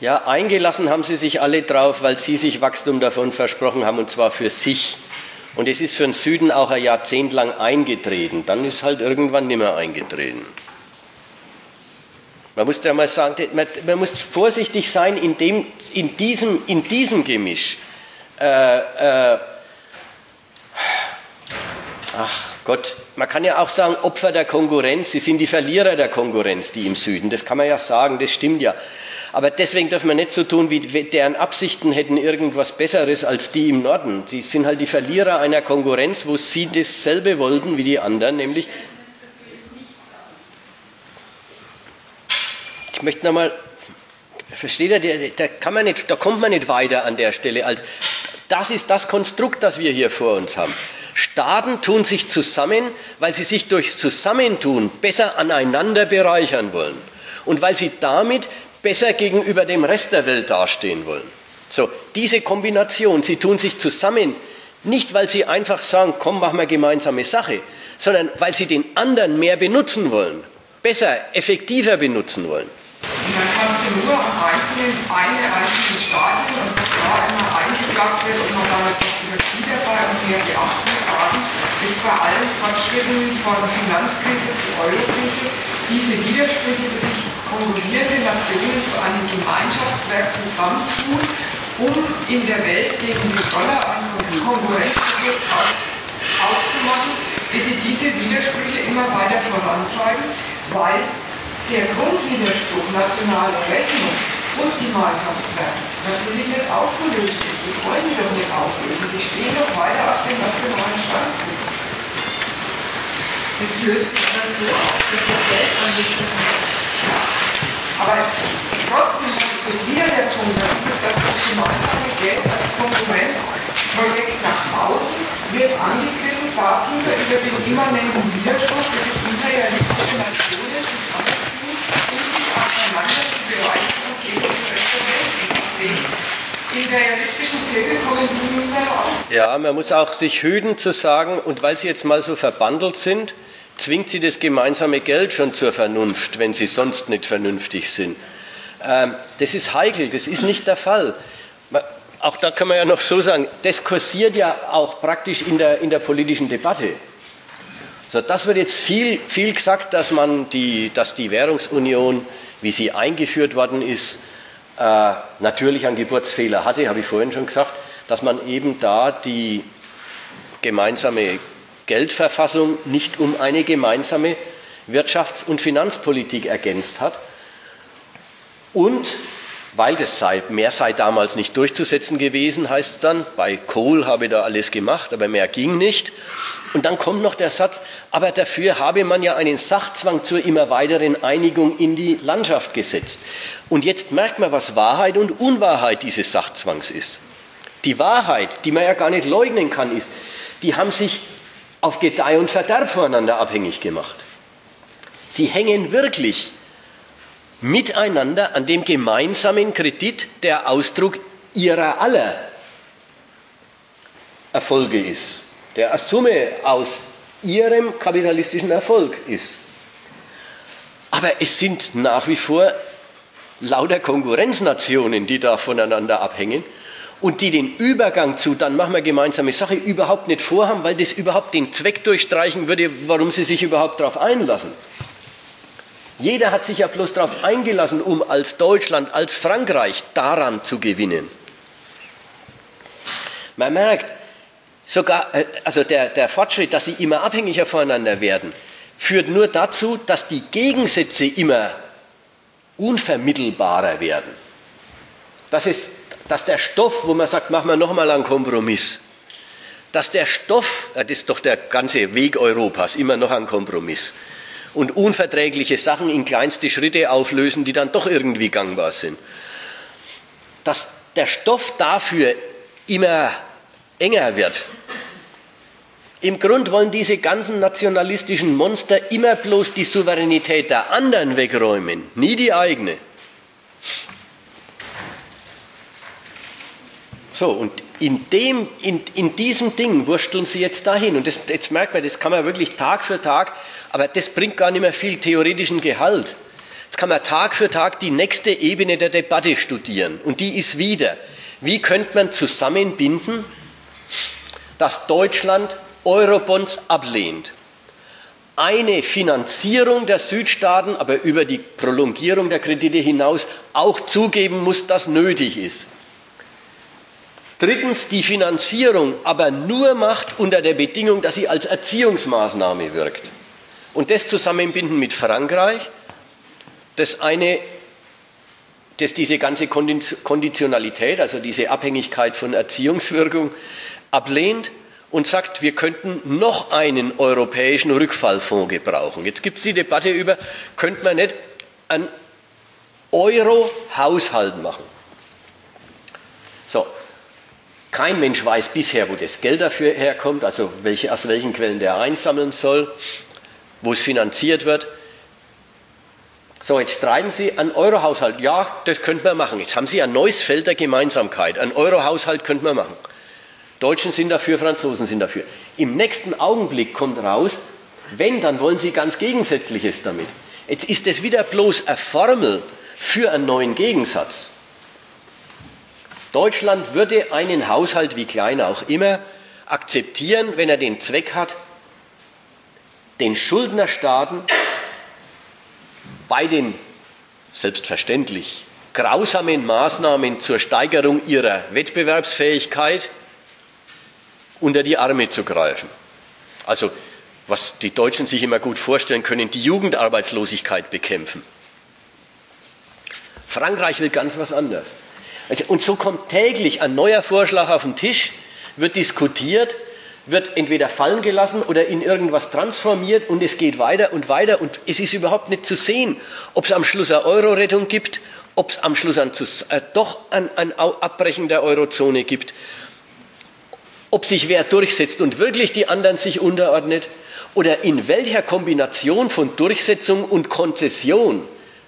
Ja, eingelassen haben sie sich alle drauf, weil sie sich Wachstum davon versprochen haben, und zwar für sich. Und es ist für den Süden auch ein Jahrzehnt lang eingetreten. Dann ist halt irgendwann nicht mehr eingetreten. Man muss ja mal sagen, man, man muss vorsichtig sein in, dem, in, diesem, in diesem Gemisch. Äh, äh, ach Gott, man kann ja auch sagen, Opfer der Konkurrenz, sie sind die Verlierer der Konkurrenz, die im Süden. Das kann man ja sagen, das stimmt ja. Aber deswegen dürfen wir nicht so tun, wie deren Absichten hätten irgendwas Besseres als die im Norden. Sie sind halt die Verlierer einer Konkurrenz, wo sie dasselbe wollten wie die anderen, nämlich. Ich möchte nochmal, versteht ihr, da, kann man nicht, da kommt man nicht weiter an der Stelle, als das ist das Konstrukt, das wir hier vor uns haben. Staaten tun sich zusammen, weil sie sich durchs Zusammentun besser aneinander bereichern wollen und weil sie damit besser gegenüber dem Rest der Welt dastehen wollen. So, diese Kombination, sie tun sich zusammen, nicht weil sie einfach sagen, komm, machen wir gemeinsame Sache, sondern weil sie den anderen mehr benutzen wollen, besser, effektiver benutzen wollen. Und dann kannst du nur am einzelnen, eine einzelne Stadion und was da immer eingeklagt wird und man damit was Demokratie dabei und mehr Beachtung sagen, ist bei allen Fortschritten von Finanzkrise zu Eurokrise diese Widersprüche, die sich konkurrierende Nationen zu einem Gemeinschaftswerk zusammentun, um in der Welt gegen die Dollar einen Konkurrenzdruck aufzumachen, bis sie diese Widersprüche immer weiter vorantreiben, weil der Grundwiderspruch nationale Rechnung und Gemeinschaftswerk natürlich nicht aufzulösen ist. Das wollen die doch nicht auflösen. Die stehen doch weiter auf dem nationalen Standpunkt. Jetzt löst sich das so auf, dass das Geld angegriffen wird. Aber trotzdem ist wieder der dass es das optimale Geld als Konkurrenzprojekt nach außen wird angegriffen darüber, über den immanenten Widerspruch, dass sich imperialistische Nationen zusammentun, um sich aufeinander zu bereichern und gegen die Rest der. Imperialistischen Zirkel kommen die nicht mehr. Ja, man muss auch sich hüten zu sagen, und weil sie jetzt mal so verbandelt sind, zwingt sie das gemeinsame Geld schon zur Vernunft, wenn sie sonst nicht vernünftig sind. Ähm, das ist heikel, das ist nicht der Fall. Auch da kann man ja noch so sagen, das kursiert ja auch praktisch in der, in der politischen Debatte. So, das wird jetzt viel, viel gesagt, dass, man die, dass die Währungsunion, wie sie eingeführt worden ist, äh, natürlich einen Geburtsfehler hatte, habe ich vorhin schon gesagt, dass man eben da die gemeinsame Geldverfassung nicht um eine gemeinsame Wirtschafts- und Finanzpolitik ergänzt hat. Und weil das sei, mehr sei damals nicht durchzusetzen gewesen, heißt es dann, bei Kohl habe da alles gemacht, aber mehr ging nicht. Und dann kommt noch der Satz, aber dafür habe man ja einen Sachzwang zur immer weiteren Einigung in die Landschaft gesetzt. Und jetzt merkt man, was Wahrheit und Unwahrheit dieses Sachzwangs ist. Die Wahrheit, die man ja gar nicht leugnen kann, ist, die haben sich auf Gedeih und Verderb voneinander abhängig gemacht. Sie hängen wirklich miteinander an dem gemeinsamen Kredit, der Ausdruck ihrer aller Erfolge ist, der eine Summe aus ihrem kapitalistischen Erfolg ist. Aber es sind nach wie vor lauter Konkurrenznationen, die da voneinander abhängen und die den Übergang zu, dann machen wir gemeinsame Sache, überhaupt nicht vorhaben, weil das überhaupt den Zweck durchstreichen würde, warum sie sich überhaupt darauf einlassen. Jeder hat sich ja bloß darauf eingelassen, um als Deutschland, als Frankreich daran zu gewinnen. Man merkt, sogar, äh, also der, der Fortschritt, dass sie immer abhängiger voneinander werden, führt nur dazu, dass die Gegensätze immer unvermittelbarer werden. Das ist dass der Stoff, wo man sagt, machen wir nochmal einen Kompromiss, dass der Stoff, das ist doch der ganze Weg Europas, immer noch ein Kompromiss, und unverträgliche Sachen in kleinste Schritte auflösen, die dann doch irgendwie gangbar sind. Dass der Stoff dafür immer enger wird, Im Grund wollen diese ganzen nationalistischen Monster immer bloß die Souveränität der anderen wegräumen, nie die eigene. So, und in, dem, in, in diesem Ding wursteln sie jetzt dahin. Und das, jetzt merkt man, das kann man wirklich Tag für Tag, aber das bringt gar nicht mehr viel theoretischen Gehalt. Jetzt kann man Tag für Tag die nächste Ebene der Debatte studieren. Und die ist wieder, wie könnte man zusammenbinden, dass Deutschland Eurobonds ablehnt, eine Finanzierung der Südstaaten, aber über die Prolongierung der Kredite hinaus auch zugeben muss, dass nötig ist Drittens die Finanzierung aber nur macht unter der Bedingung, dass sie als Erziehungsmaßnahme wirkt. Und das zusammenbinden mit Frankreich, das eine, das diese ganze Konditionalität, also diese Abhängigkeit von Erziehungswirkung ablehnt und sagt, wir könnten noch einen europäischen Rückfallfonds gebrauchen. Jetzt gibt es die Debatte über, könnte man nicht einen Euro-Haushalt machen. So, kein Mensch weiß bisher, wo das Geld dafür herkommt, also welche, aus welchen Quellen der einsammeln soll, wo es finanziert wird. So, jetzt streiten Sie an Eurohaushalt. Ja, das könnte man machen. Jetzt haben Sie ein neues Feld der Gemeinsamkeit. Ein Eurohaushalt könnte man machen. Deutschen sind dafür, Franzosen sind dafür. Im nächsten Augenblick kommt raus, wenn, dann wollen Sie ganz Gegensätzliches damit. Jetzt ist das wieder bloß eine Formel für einen neuen Gegensatz. Deutschland würde einen Haushalt, wie klein auch immer, akzeptieren, wenn er den Zweck hat, den Schuldnerstaaten bei den selbstverständlich grausamen Maßnahmen zur Steigerung ihrer Wettbewerbsfähigkeit unter die Arme zu greifen. Also was die Deutschen sich immer gut vorstellen können, die Jugendarbeitslosigkeit bekämpfen. Frankreich will ganz was anderes. Also, und so kommt täglich ein neuer Vorschlag auf den Tisch, wird diskutiert, wird entweder fallen gelassen oder in irgendwas transformiert und es geht weiter und weiter und es ist überhaupt nicht zu sehen, ob es am Schluss eine Euro-Rettung gibt, ob es am Schluss ein, äh, doch ein, ein Abbrechen der Eurozone gibt, ob sich wer durchsetzt und wirklich die anderen sich unterordnet oder in welcher Kombination von Durchsetzung und Konzession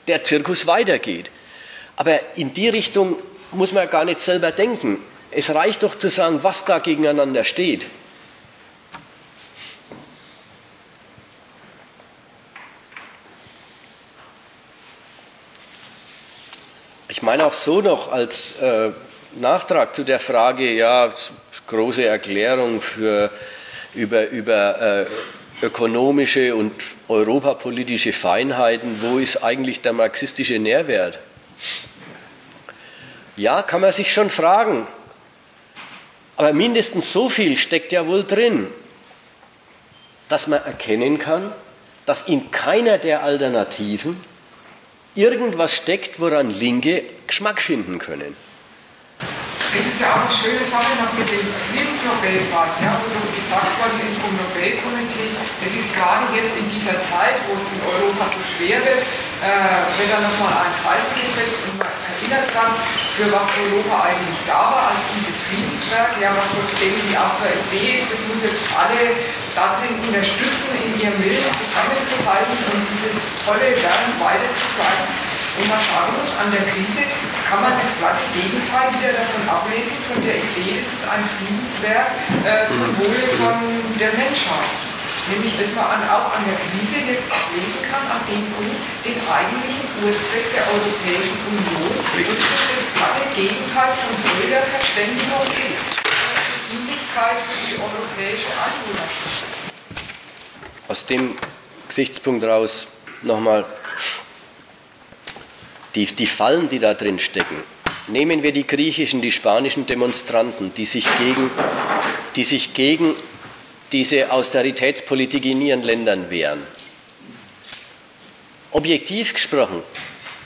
der Zirkus weitergeht. Aber in die Richtung muss man gar nicht selber denken. Es reicht doch zu sagen, was da gegeneinander steht. Ich meine auch so noch als äh, Nachtrag zu der Frage, ja, große Erklärung für, über, über äh, ökonomische und europapolitische Feinheiten, wo ist eigentlich der marxistische Nährwert? Ja, kann man sich schon fragen. Aber mindestens so viel steckt ja wohl drin, dass man erkennen kann, dass in keiner der Alternativen irgendwas steckt, woran Linke Geschmack finden können. Es ist ja auch eine schöne Sache noch mit dem Friedensnobelpreis, ja, wo gesagt worden ist vom Nobelkomitee, es ist gerade jetzt in dieser Zeit, wo es in Europa so schwer wird, äh, wird da nochmal ein Zeichen gesetzt und man erinnert dran, für was Europa eigentlich da war, als dieses Friedenswerk, ja, was so irgendwie auch so eine Idee ist, das muss jetzt alle darin unterstützen, in ihrem Willen zusammenzuhalten und dieses tolle Werk weiterzutreiben. Und man sagen muss, an der Krise kann man das gleiche Gegenteil wieder davon ablesen, von der Idee, es ist ein Friedenswerk äh, zum Wohle von der Menschheit. Nämlich, dass man auch an der Krise jetzt lesen kann, an dem Punkt, den eigentlichen Urzweck der Europäischen Union und dass das glatte Gegenteil von Bürgerverständigung ist, die Dienlichkeit für die europäische Einwohnerschaft. Aus dem Gesichtspunkt raus nochmal die, die Fallen, die da drin stecken. Nehmen wir die griechischen, die spanischen Demonstranten, die sich gegen, die sich gegen diese Austeritätspolitik in ihren Ländern wehren. Objektiv gesprochen,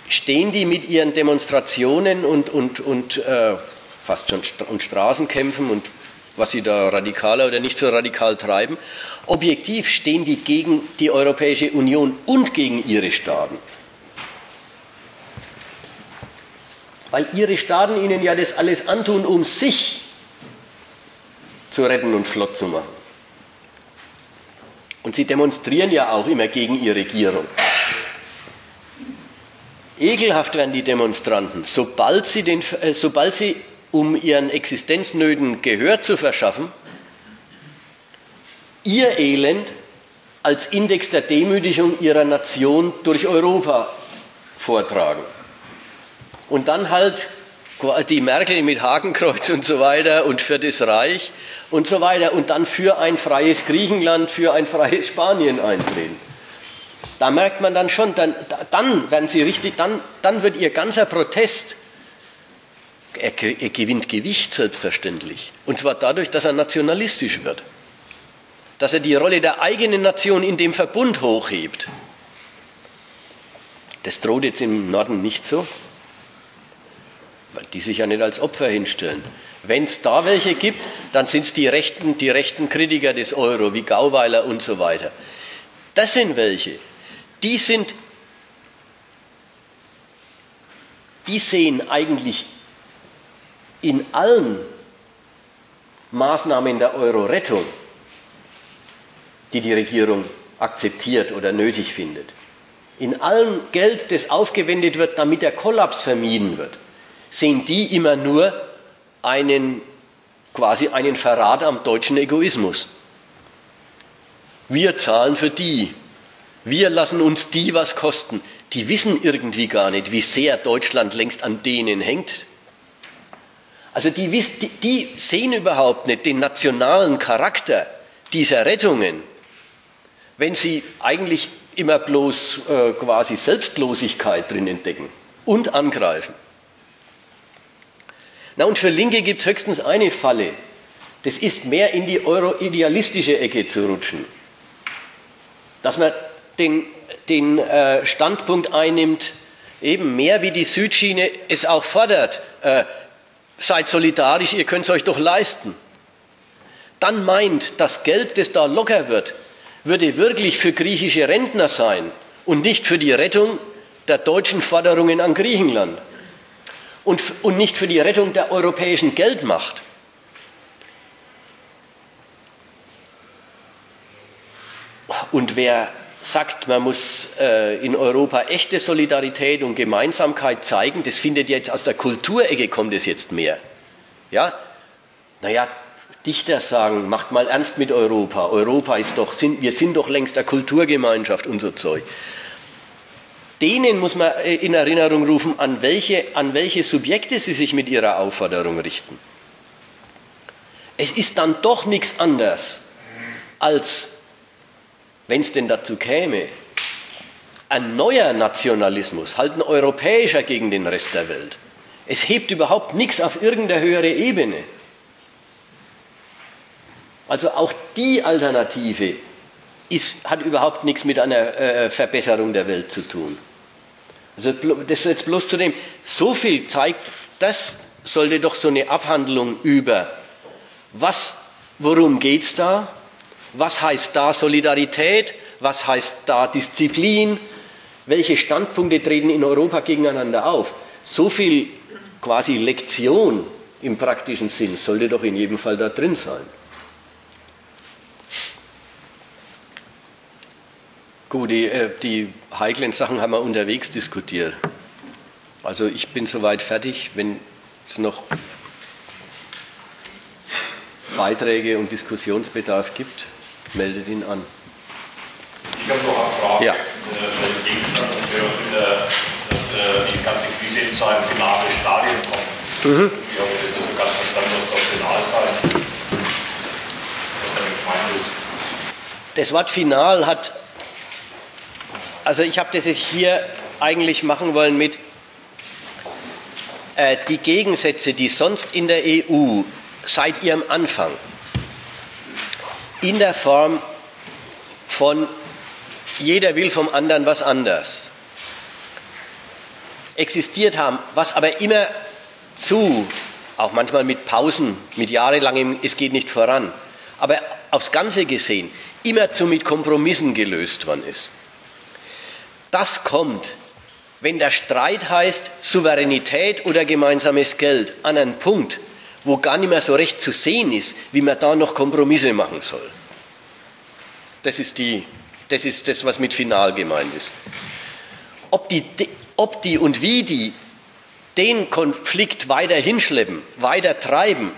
stehen die mit ihren Demonstrationen und, und, und äh, fast schon und Straßenkämpfen und was sie da radikaler oder nicht so radikal treiben, objektiv stehen die gegen die Europäische Union und gegen ihre Staaten. weil ihre Staaten ihnen ja das alles antun, um sich zu retten und flott zu machen. Und sie demonstrieren ja auch immer gegen ihre Regierung. Ekelhaft werden die Demonstranten, sobald sie, den, äh, sobald sie um ihren Existenznöten Gehör zu verschaffen, ihr Elend als Index der Demütigung ihrer Nation durch Europa vortragen. Und dann halt die Merkel mit Hakenkreuz und so weiter und für das Reich und so weiter und dann für ein freies Griechenland, für ein freies Spanien eintreten. Da merkt man dann schon, dann, dann werden sie richtig, dann, dann wird ihr ganzer Protest, er, er gewinnt Gewicht selbstverständlich. Und zwar dadurch, dass er nationalistisch wird. Dass er die Rolle der eigenen Nation in dem Verbund hochhebt. Das droht jetzt im Norden nicht so, die sich ja nicht als Opfer hinstellen. Wenn es da welche gibt, dann sind es die rechten, die rechten Kritiker des Euro, wie Gauweiler und so weiter. Das sind welche, die sind, die sehen eigentlich in allen Maßnahmen der Euro-Rettung, die die Regierung akzeptiert oder nötig findet, in allem Geld, das aufgewendet wird, damit der Kollaps vermieden wird, sehen die immer nur einen, quasi einen Verrat am deutschen Egoismus. Wir zahlen für die, wir lassen uns die was kosten. Die wissen irgendwie gar nicht, wie sehr Deutschland längst an denen hängt. Also die, die, sehen überhaupt nicht den nationalen Charakter dieser Rettungen, wenn sie eigentlich immer bloß äh, quasi Selbstlosigkeit drin entdecken und angreifen. Na und für Linke gibt es höchstens eine Falle. Das ist mehr in die euro-idealistische Ecke zu rutschen. Dass man den, den äh, Standpunkt einnimmt, eben mehr wie die Südschiene es auch fordert, äh, seid solidarisch, ihr könnt es euch doch leisten. Dann meint, das Geld, das da locker wird, würde wirklich für griechische Rentner sein und nicht für die Rettung der deutschen Forderungen an Griechenland und, und nicht für die Rettung der europäischen Geldmacht. Und wer sagt, man muss äh, in Europa echte Solidarität und Gemeinsamkeit zeigen, das findet jetzt aus der Kulturecke kommt es jetzt mehr. Ja, naja, Dichter sagen, macht mal ernst mit Europa. Europa ist doch, sind, wir sind doch längst der Kulturgemeinschaft und so Zeug. Denen muss man äh, in Erinnerung rufen, an welche, an welche Subjekte sie sich mit ihrer Aufforderung richten. Es ist dann doch nichts anderes als wenn es denn dazu käme, ein neuer Nationalismus, halt ein europäischer gegen den Rest der Welt. Es hebt überhaupt nichts auf irgendeine höhere Ebene. Also auch die Alternative ist, hat überhaupt nichts mit einer äh, Verbesserung der Welt zu tun. Also das jetzt bloß zu dem, so viel zeigt, das sollte doch so eine Abhandlung über, was, worum geht es da, was heißt da Solidarität? Was heißt da Disziplin? Welche Standpunkte treten in Europa gegeneinander auf? So viel quasi Lektion im praktischen Sinn sollte doch in jedem Fall da drin sein. Gut, die, äh, die heiklen Sachen haben wir unterwegs diskutiert. Also ich bin soweit fertig. Wenn es noch Beiträge und Diskussionsbedarf gibt, meldet ihn an. Ich habe noch eine Frage. Ja. Äh, dass äh, die ganze Krise jetzt zu einem finalen Stadium kommt. Mhm. Ich habe das nicht so ganz verstanden, was da final heißt. Was damit gemeint ist. Das Wort final hat, also ich habe das jetzt hier eigentlich machen wollen mit äh, die Gegensätze, die sonst in der EU seit ihrem Anfang in der Form von jeder will vom anderen was anders existiert haben, was aber immer zu, auch manchmal mit Pausen, mit jahrelangem, es geht nicht voran, aber aufs Ganze gesehen, immer zu mit Kompromissen gelöst worden ist. Das kommt, wenn der Streit heißt Souveränität oder gemeinsames Geld, an einen Punkt, wo gar nicht mehr so recht zu sehen ist, wie man da noch Kompromisse machen soll. Das ist, die, das, ist das, was mit Final gemeint ist. Ob die, ob die und wie die den Konflikt weiter hinschleppen, weiter treiben,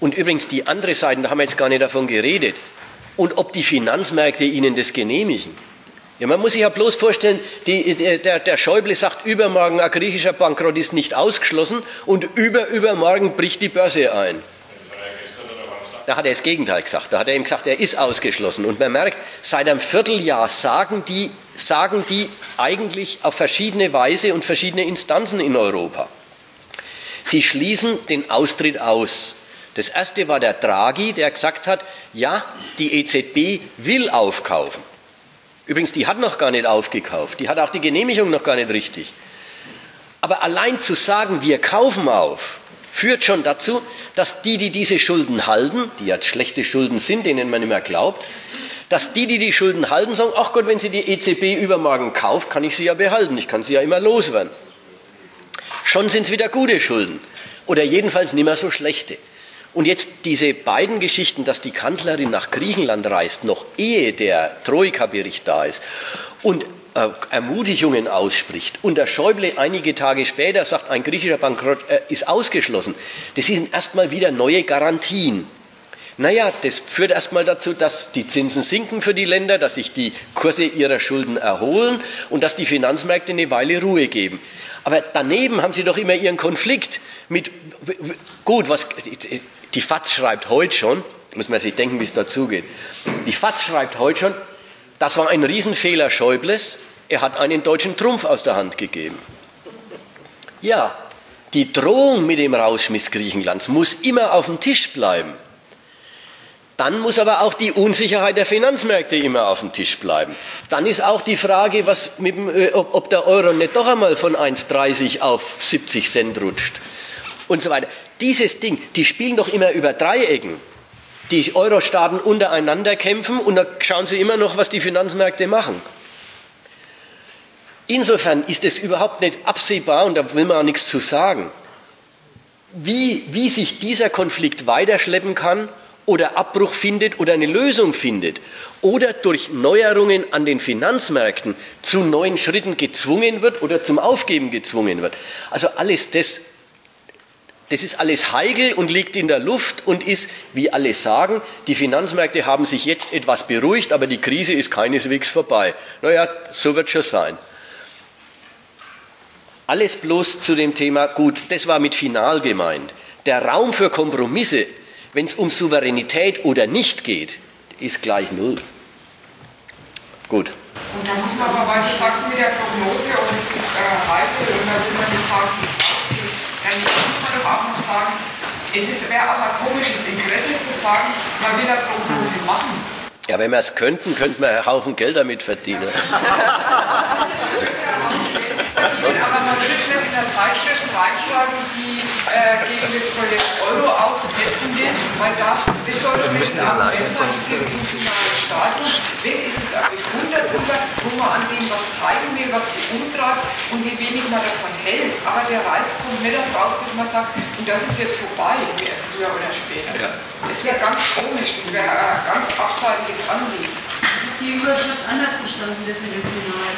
und übrigens die andere Seite, da haben wir jetzt gar nicht davon geredet, und ob die Finanzmärkte ihnen das genehmigen. Ja, man muss sich ja bloß vorstellen, die, der, der Schäuble sagt, übermorgen ein griechischer Bankrott ist nicht ausgeschlossen und über, übermorgen bricht die Börse ein. Da hat er das Gegenteil gesagt. Da hat er ihm gesagt, er ist ausgeschlossen. Und man merkt, seit einem Vierteljahr sagen die, sagen die eigentlich auf verschiedene Weise und verschiedene Instanzen in Europa. Sie schließen den Austritt aus. Das erste war der Draghi, der gesagt hat, ja, die EZB will aufkaufen. Übrigens, die hat noch gar nicht aufgekauft. Die hat auch die Genehmigung noch gar nicht richtig. Aber allein zu sagen, wir kaufen auf, führt schon dazu, dass die, die diese Schulden halten, die jetzt schlechte Schulden sind, denen man immer glaubt, dass die, die die Schulden halten, sagen, ach Gott, wenn sie die EZB übermorgen kauft, kann ich sie ja behalten, ich kann sie ja immer loswerden. Schon sind es wieder gute Schulden oder jedenfalls nicht mehr so schlechte. Und jetzt diese beiden Geschichten, dass die Kanzlerin nach Griechenland reist, noch ehe der Troika-Bericht da ist und äh, Ermutigungen ausspricht und der Schäuble einige Tage später sagt, ein griechischer Bankrott äh, ist ausgeschlossen, das sind erstmal wieder neue Garantien. Naja, das führt erstmal dazu, dass die Zinsen sinken für die Länder, dass sich die Kurse ihrer Schulden erholen und dass die Finanzmärkte eine Weile Ruhe geben. Aber daneben haben sie doch immer ihren Konflikt mit, gut, was, die FAZ schreibt heute schon, muss man sich denken, wie es dazugeht. Die FAZ schreibt heute schon, das war ein Riesenfehler Schäubles. Er hat einen deutschen Trumpf aus der Hand gegeben. Ja, die Drohung mit dem Rausschmiss Griechenlands muss immer auf dem Tisch bleiben. Dann muss aber auch die Unsicherheit der Finanzmärkte immer auf dem Tisch bleiben. Dann ist auch die Frage, was dem, äh, ob, ob der Euro nicht doch einmal von 1,30 auf 70 Cent rutscht und so weiter. Dieses Ding, die spielen doch immer über Dreiecken die Euro-Staaten untereinander kämpfen und da schauen Sie immer noch, was die Finanzmärkte machen. Insofern ist es überhaupt nicht absehbar, und da will man auch nichts zu sagen, wie, wie sich dieser Konflikt weiterschleppen kann oder Abbruch findet oder eine Lösung findet oder durch Neuerungen an den Finanzmärkten zu neuen Schritten gezwungen wird oder zum Aufgeben gezwungen wird. Also alles das das ist alles heikel und liegt in der Luft und ist, wie alle sagen, die Finanzmärkte haben sich jetzt etwas beruhigt, aber die Krise ist keineswegs vorbei. Naja, so wird schon sein. Alles bloß zu dem Thema, gut, das war mit Final gemeint. Der Raum für Kompromisse, wenn es um Souveränität oder nicht geht, ist gleich null. Gut. Und da muss man aber, weil du sagst mit der Prognose und es ist äh, heikel und da will man jetzt sagen, dann muss man doch auch noch sagen, es wäre auch ein komisches Interesse zu sagen, man will eine Prognose machen. Ja, wenn wir es könnten, könnten wir einen Haufen Geld damit verdienen. aber man will es nicht in der Zeitschrift reinschreiben, die äh, gegen das Projekt Euro aufhetzen will, weil das, das sollte nicht ein Argument sein, die sind internationale Staaten. Wenn ist es ein Wunder drüber, wo man an dem was zeigen will, was die umtreibt und wie wenig man davon hält. Aber der Reiz kommt nicht raus, dass man sagt, und das ist jetzt vorbei, früher oder später. Ja. Das wäre ganz komisch, das wäre ein ganz abseitiges Anliegen. Die Überschrift anders verstanden, das mit dem Final.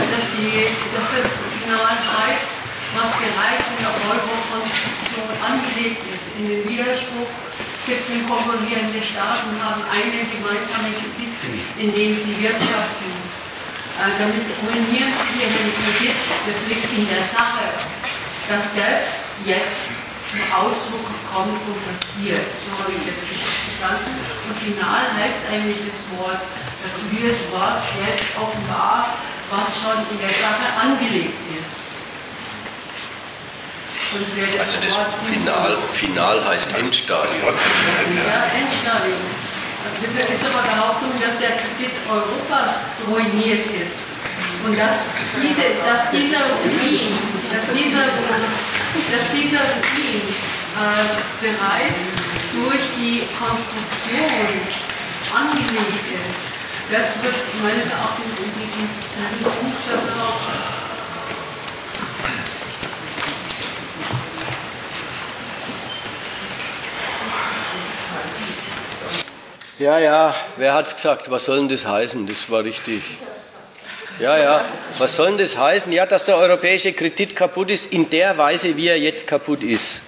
Dass, die, dass das Final heißt, was bereits in der Euro-Konstitution angelegt ist, in den Widerspruch 17 konkurrierende Staaten haben eine gemeinsame Kritik, in dem sie wirtschaften. Äh, damit ruinieren sie ihren Kredit. Das liegt in der Sache, dass das jetzt zum Ausdruck kommt und passiert. So habe ich das verstanden. Und final heißt eigentlich das Wort, wird was jetzt offenbar, was schon in der Sache angelegt ist. Also das Final, Final heißt Endstadium. Ja, Endstadium. Also das ist aber der Behauptung, dass der Kredit Europas ruiniert ist. Und dass, diese, dass dieser Ruin, dass dieser, dass dieser Ruin äh, bereits durch die Konstruktion angelegt ist, das wird meines Erachtens in diesem, in diesem Buchstaben auch Ja, ja, wer hat's gesagt? Was soll denn das heißen? Das war richtig. Ja, ja. Was soll denn das heißen? Ja, dass der europäische Kredit kaputt ist, in der Weise, wie er jetzt kaputt ist.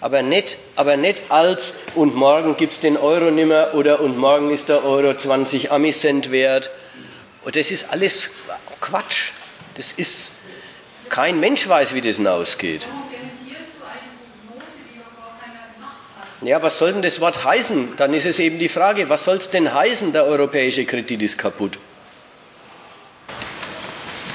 Aber nicht, aber nicht als und morgen gibt es den Euro nimmer oder und morgen ist der Euro 20 Amiscent wert. Und das ist alles Quatsch. Das ist, kein Mensch weiß, wie das hinausgeht. Ja, was soll denn das Wort heißen? Dann ist es eben die Frage, was soll es denn heißen, der europäische Kredit ist kaputt?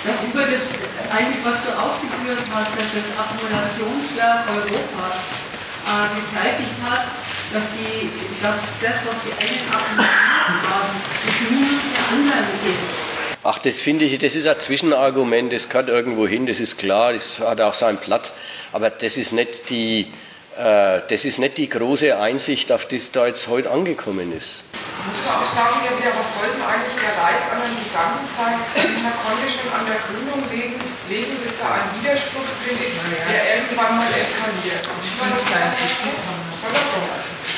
Das über das, eigentlich was du ausgeführt hast, dass das Akkumulationswerk Europas äh, gezeitigt hat, dass, die, dass das, was die einen akkumuliert haben, das Minus der anderen ist. Ach, das finde ich, das ist ein Zwischenargument, das gehört irgendwo hin, das ist klar, das hat auch seinen Platz, aber das ist nicht die, äh, das ist nicht die große Einsicht, auf die es da jetzt heute angekommen ist. Muss man auch sagen, ja wieder, was sollte eigentlich der Reiz an einem Gedanken sein? Man konnte schon an der Gründung lesen, dass da ein Widerspruch drin ist, der irgendwann mal eskaliert. Soll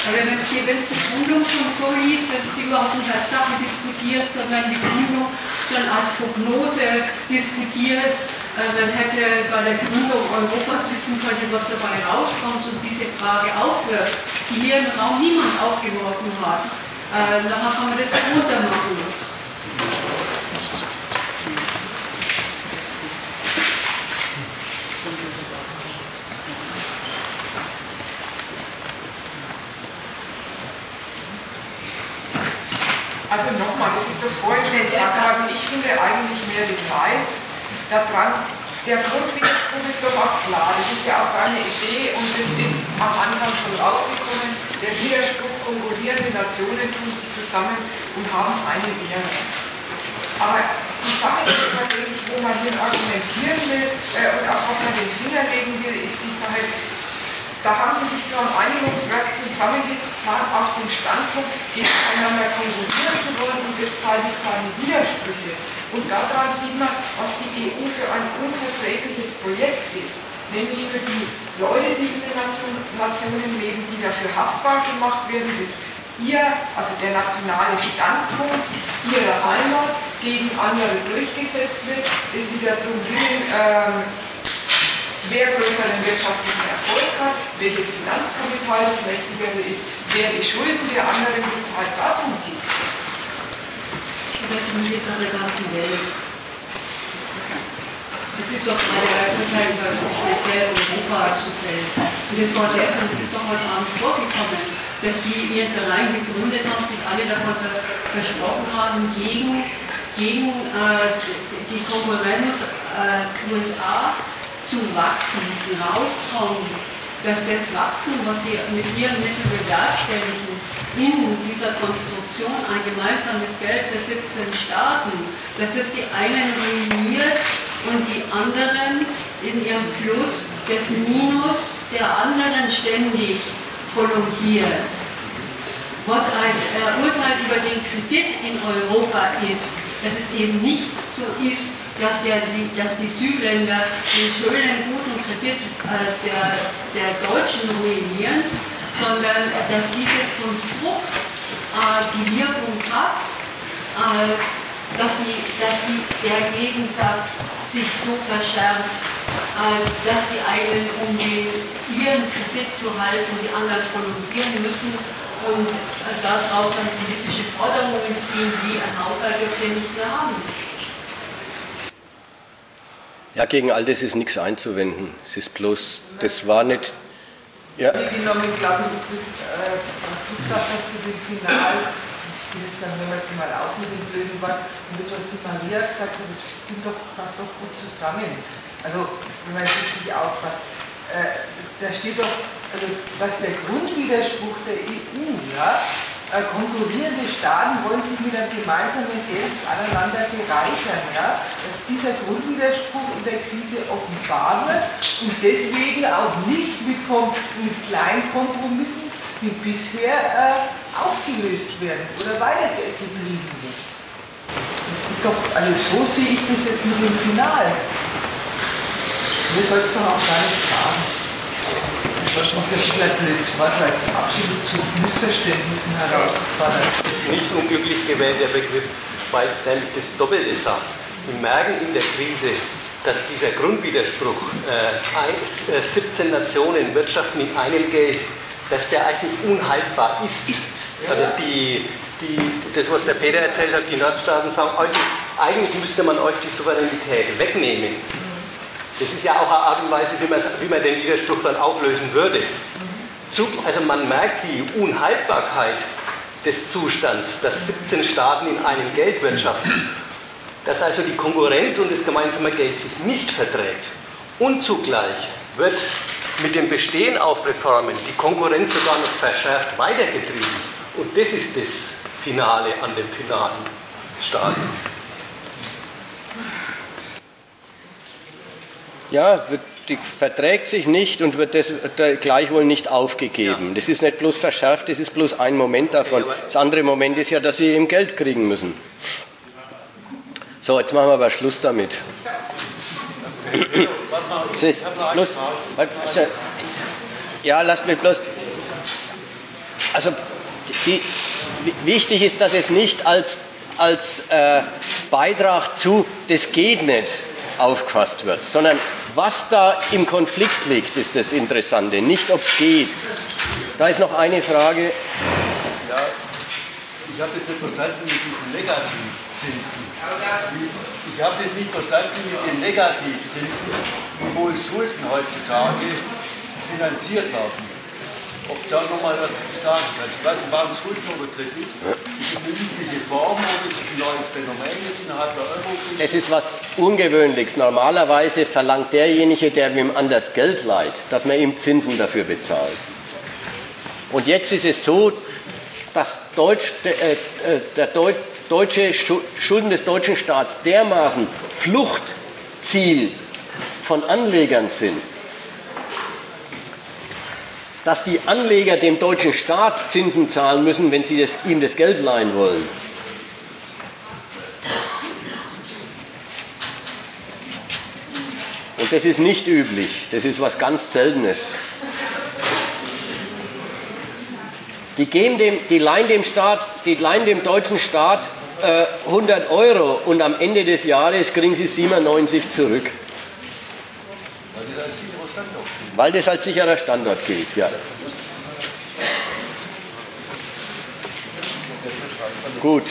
aber wenn du die Gründung schon so liest, dass du überhaupt nicht als Sache diskutierst, sondern die Gründung schon als Prognose diskutierst, äh, man hätte bei der Gründung Europas wissen können, was dabei rauskommt und diese Frage aufhört, die hier im Raum niemand aufgeworfen hat. Äh, nachher kann man das runtermachen. Also nochmal, das ist doch vorhin schon gesagt worden, ich finde eigentlich mehr Details daran, der Grundwiderspruch ist doch auch klar, das ist ja auch eine Idee und das ist am Anfang schon rausgekommen. Der Widerspruch, konkurrierende Nationen tun sich zusammen und haben eine Währung. Aber die Sache, wo man hier argumentieren will äh, und auf was man den Finger legen will, ist die Sache, da haben sie sich zu einem Einigungswerk zusammengetan auf dem Standpunkt, gegeneinander konkurrieren zu wollen und das zeitigt seine Widersprüche. Und daran sieht man, was die EU für ein unverträgliches Projekt ist. Nämlich für die Leute, die in den Nationen leben, die dafür haftbar gemacht werden, dass ihr, also der nationale Standpunkt ihrer Heimat gegen andere durchgesetzt wird, dass sie darum ringen, ähm, wer größeren wirtschaftlichen Erfolg hat, welches Finanzkapital das mächtigere ist, wer die Schulden der anderen bezahlt, darum geht es. Jetzt an der ganzen Welt. Das ist doch gerade speziell Europa zu fällt. Und das war das, und es ist doch heute Abend vorgekommen, dass die ihren Verein gegründet haben, sich alle davon versprochen haben, gegen, gegen äh, die Konkurrenz äh, USA zu wachsen, rauskommen, dass das Wachsen, was sie mit ihren Mitteln bewerkstelligen, in dieser Konstruktion ein gemeinsames Geld der 17 Staaten, dass das die einen ruiniert und die anderen in ihrem Plus das Minus der anderen ständig prolongieren. Was ein äh, Urteil über den Kredit in Europa ist, dass es eben nicht so ist, dass, der, dass die Südländer den schönen, guten Kredit äh, der, der Deutschen ruinieren, sondern dass dieses Konstrukt äh, die Wirkung hat, äh, dass, die, dass die, der Gegensatz sich so verschärft, äh, dass die einen, um den, ihren Kredit zu halten, die anderen prolongieren müssen und äh, daraus dann politische Forderungen ziehen, wie ein Haushalt mehr haben. Ja, gegen all das ist nichts einzuwenden. Es ist bloß, das war nicht. Ja. Genommen, glaube ich, ist das, äh, was du gesagt hast zu dem Final, ich will jetzt dann, wenn wir es mal auf mit dem blöden Wort, und das, was die Maria gesagt hat, das doch, passt doch gut zusammen. Also, wenn man es richtig auffasst. Äh, da steht doch, also, was der Grundwiderspruch der EU, ja, konkurrierende Staaten wollen sich mit einem gemeinsamen Geld aneinander bereichern. Ja? Dass dieser Grundwiderspruch in der Krise offenbar wird und deswegen auch nicht mit, mit kleinen Kompromissen wie bisher äh, aufgelöst werden oder weitergetrieben wird. Das ist doch, also so sehe ich das jetzt mit dem Final. Mir soll es doch auch gar nicht sagen. Dieser Stabilitätswort als absolut zu Missverständnissen herausgefordert. Das ist nicht unglücklich gewählter Begriff, weil es nämlich das Doppelte sagt. Wir merken in der Krise, dass dieser Grundwiderspruch, äh, 17 äh, Nationen wirtschaften mit einem Geld, dass der eigentlich unhaltbar ist. Also die, die, das, was der Peter erzählt hat, die Nordstaaten sagen, eigentlich müsste man euch die Souveränität wegnehmen. Das ist ja auch eine Art und Weise, wie man, wie man den Widerspruch dann auflösen würde. Also man merkt die Unhaltbarkeit des Zustands, dass 17 Staaten in einem Geld wirtschaften, dass also die Konkurrenz und das gemeinsame Geld sich nicht verträgt. Und zugleich wird mit dem Bestehen auf Reformen die Konkurrenz sogar noch verschärft weitergetrieben. Und das ist das Finale an dem finalen Stadium. Ja, die verträgt sich nicht und wird das gleichwohl nicht aufgegeben. Ja. Das ist nicht bloß verschärft, das ist bloß ein Moment davon. Das andere Moment ist ja, dass sie eben Geld kriegen müssen. So, jetzt machen wir aber Schluss damit. bloß, ja, lass mich bloß. Also, die, wichtig ist, dass es nicht als, als äh, Beitrag zu, das geht nicht, aufgefasst wird, sondern was da im Konflikt liegt, ist das Interessante, nicht ob es geht. Da ist noch eine Frage. Ja, ich habe das nicht verstanden mit diesen Negativzinsen. Ich habe das nicht verstanden mit den Negativzinsen, wie wohl Schulden heutzutage finanziert werden ob da nochmal was zu sagen kannst. Ich weiß nicht, warum Schulden oder Kredit? Ist das eine übliche Form oder ist es ein neues Phänomen jetzt innerhalb der Euro? Es ist was Ungewöhnliches. Normalerweise verlangt derjenige, der ihm anders Geld leiht, dass man ihm Zinsen dafür bezahlt. Und jetzt ist es so, dass Deutsch, äh, äh der Deut deutsche Schulden des deutschen Staats dermaßen Fluchtziel von Anlegern sind, dass die Anleger dem deutschen Staat Zinsen zahlen müssen, wenn sie das, ihm das Geld leihen wollen. Und das ist nicht üblich, das ist was ganz Seltenes. Die, geben dem, die, leihen dem Staat, die leihen dem deutschen Staat äh, 100 Euro und am Ende des Jahres kriegen sie 97 zurück. Weil das als sicherer Standort gilt, ja. Gut.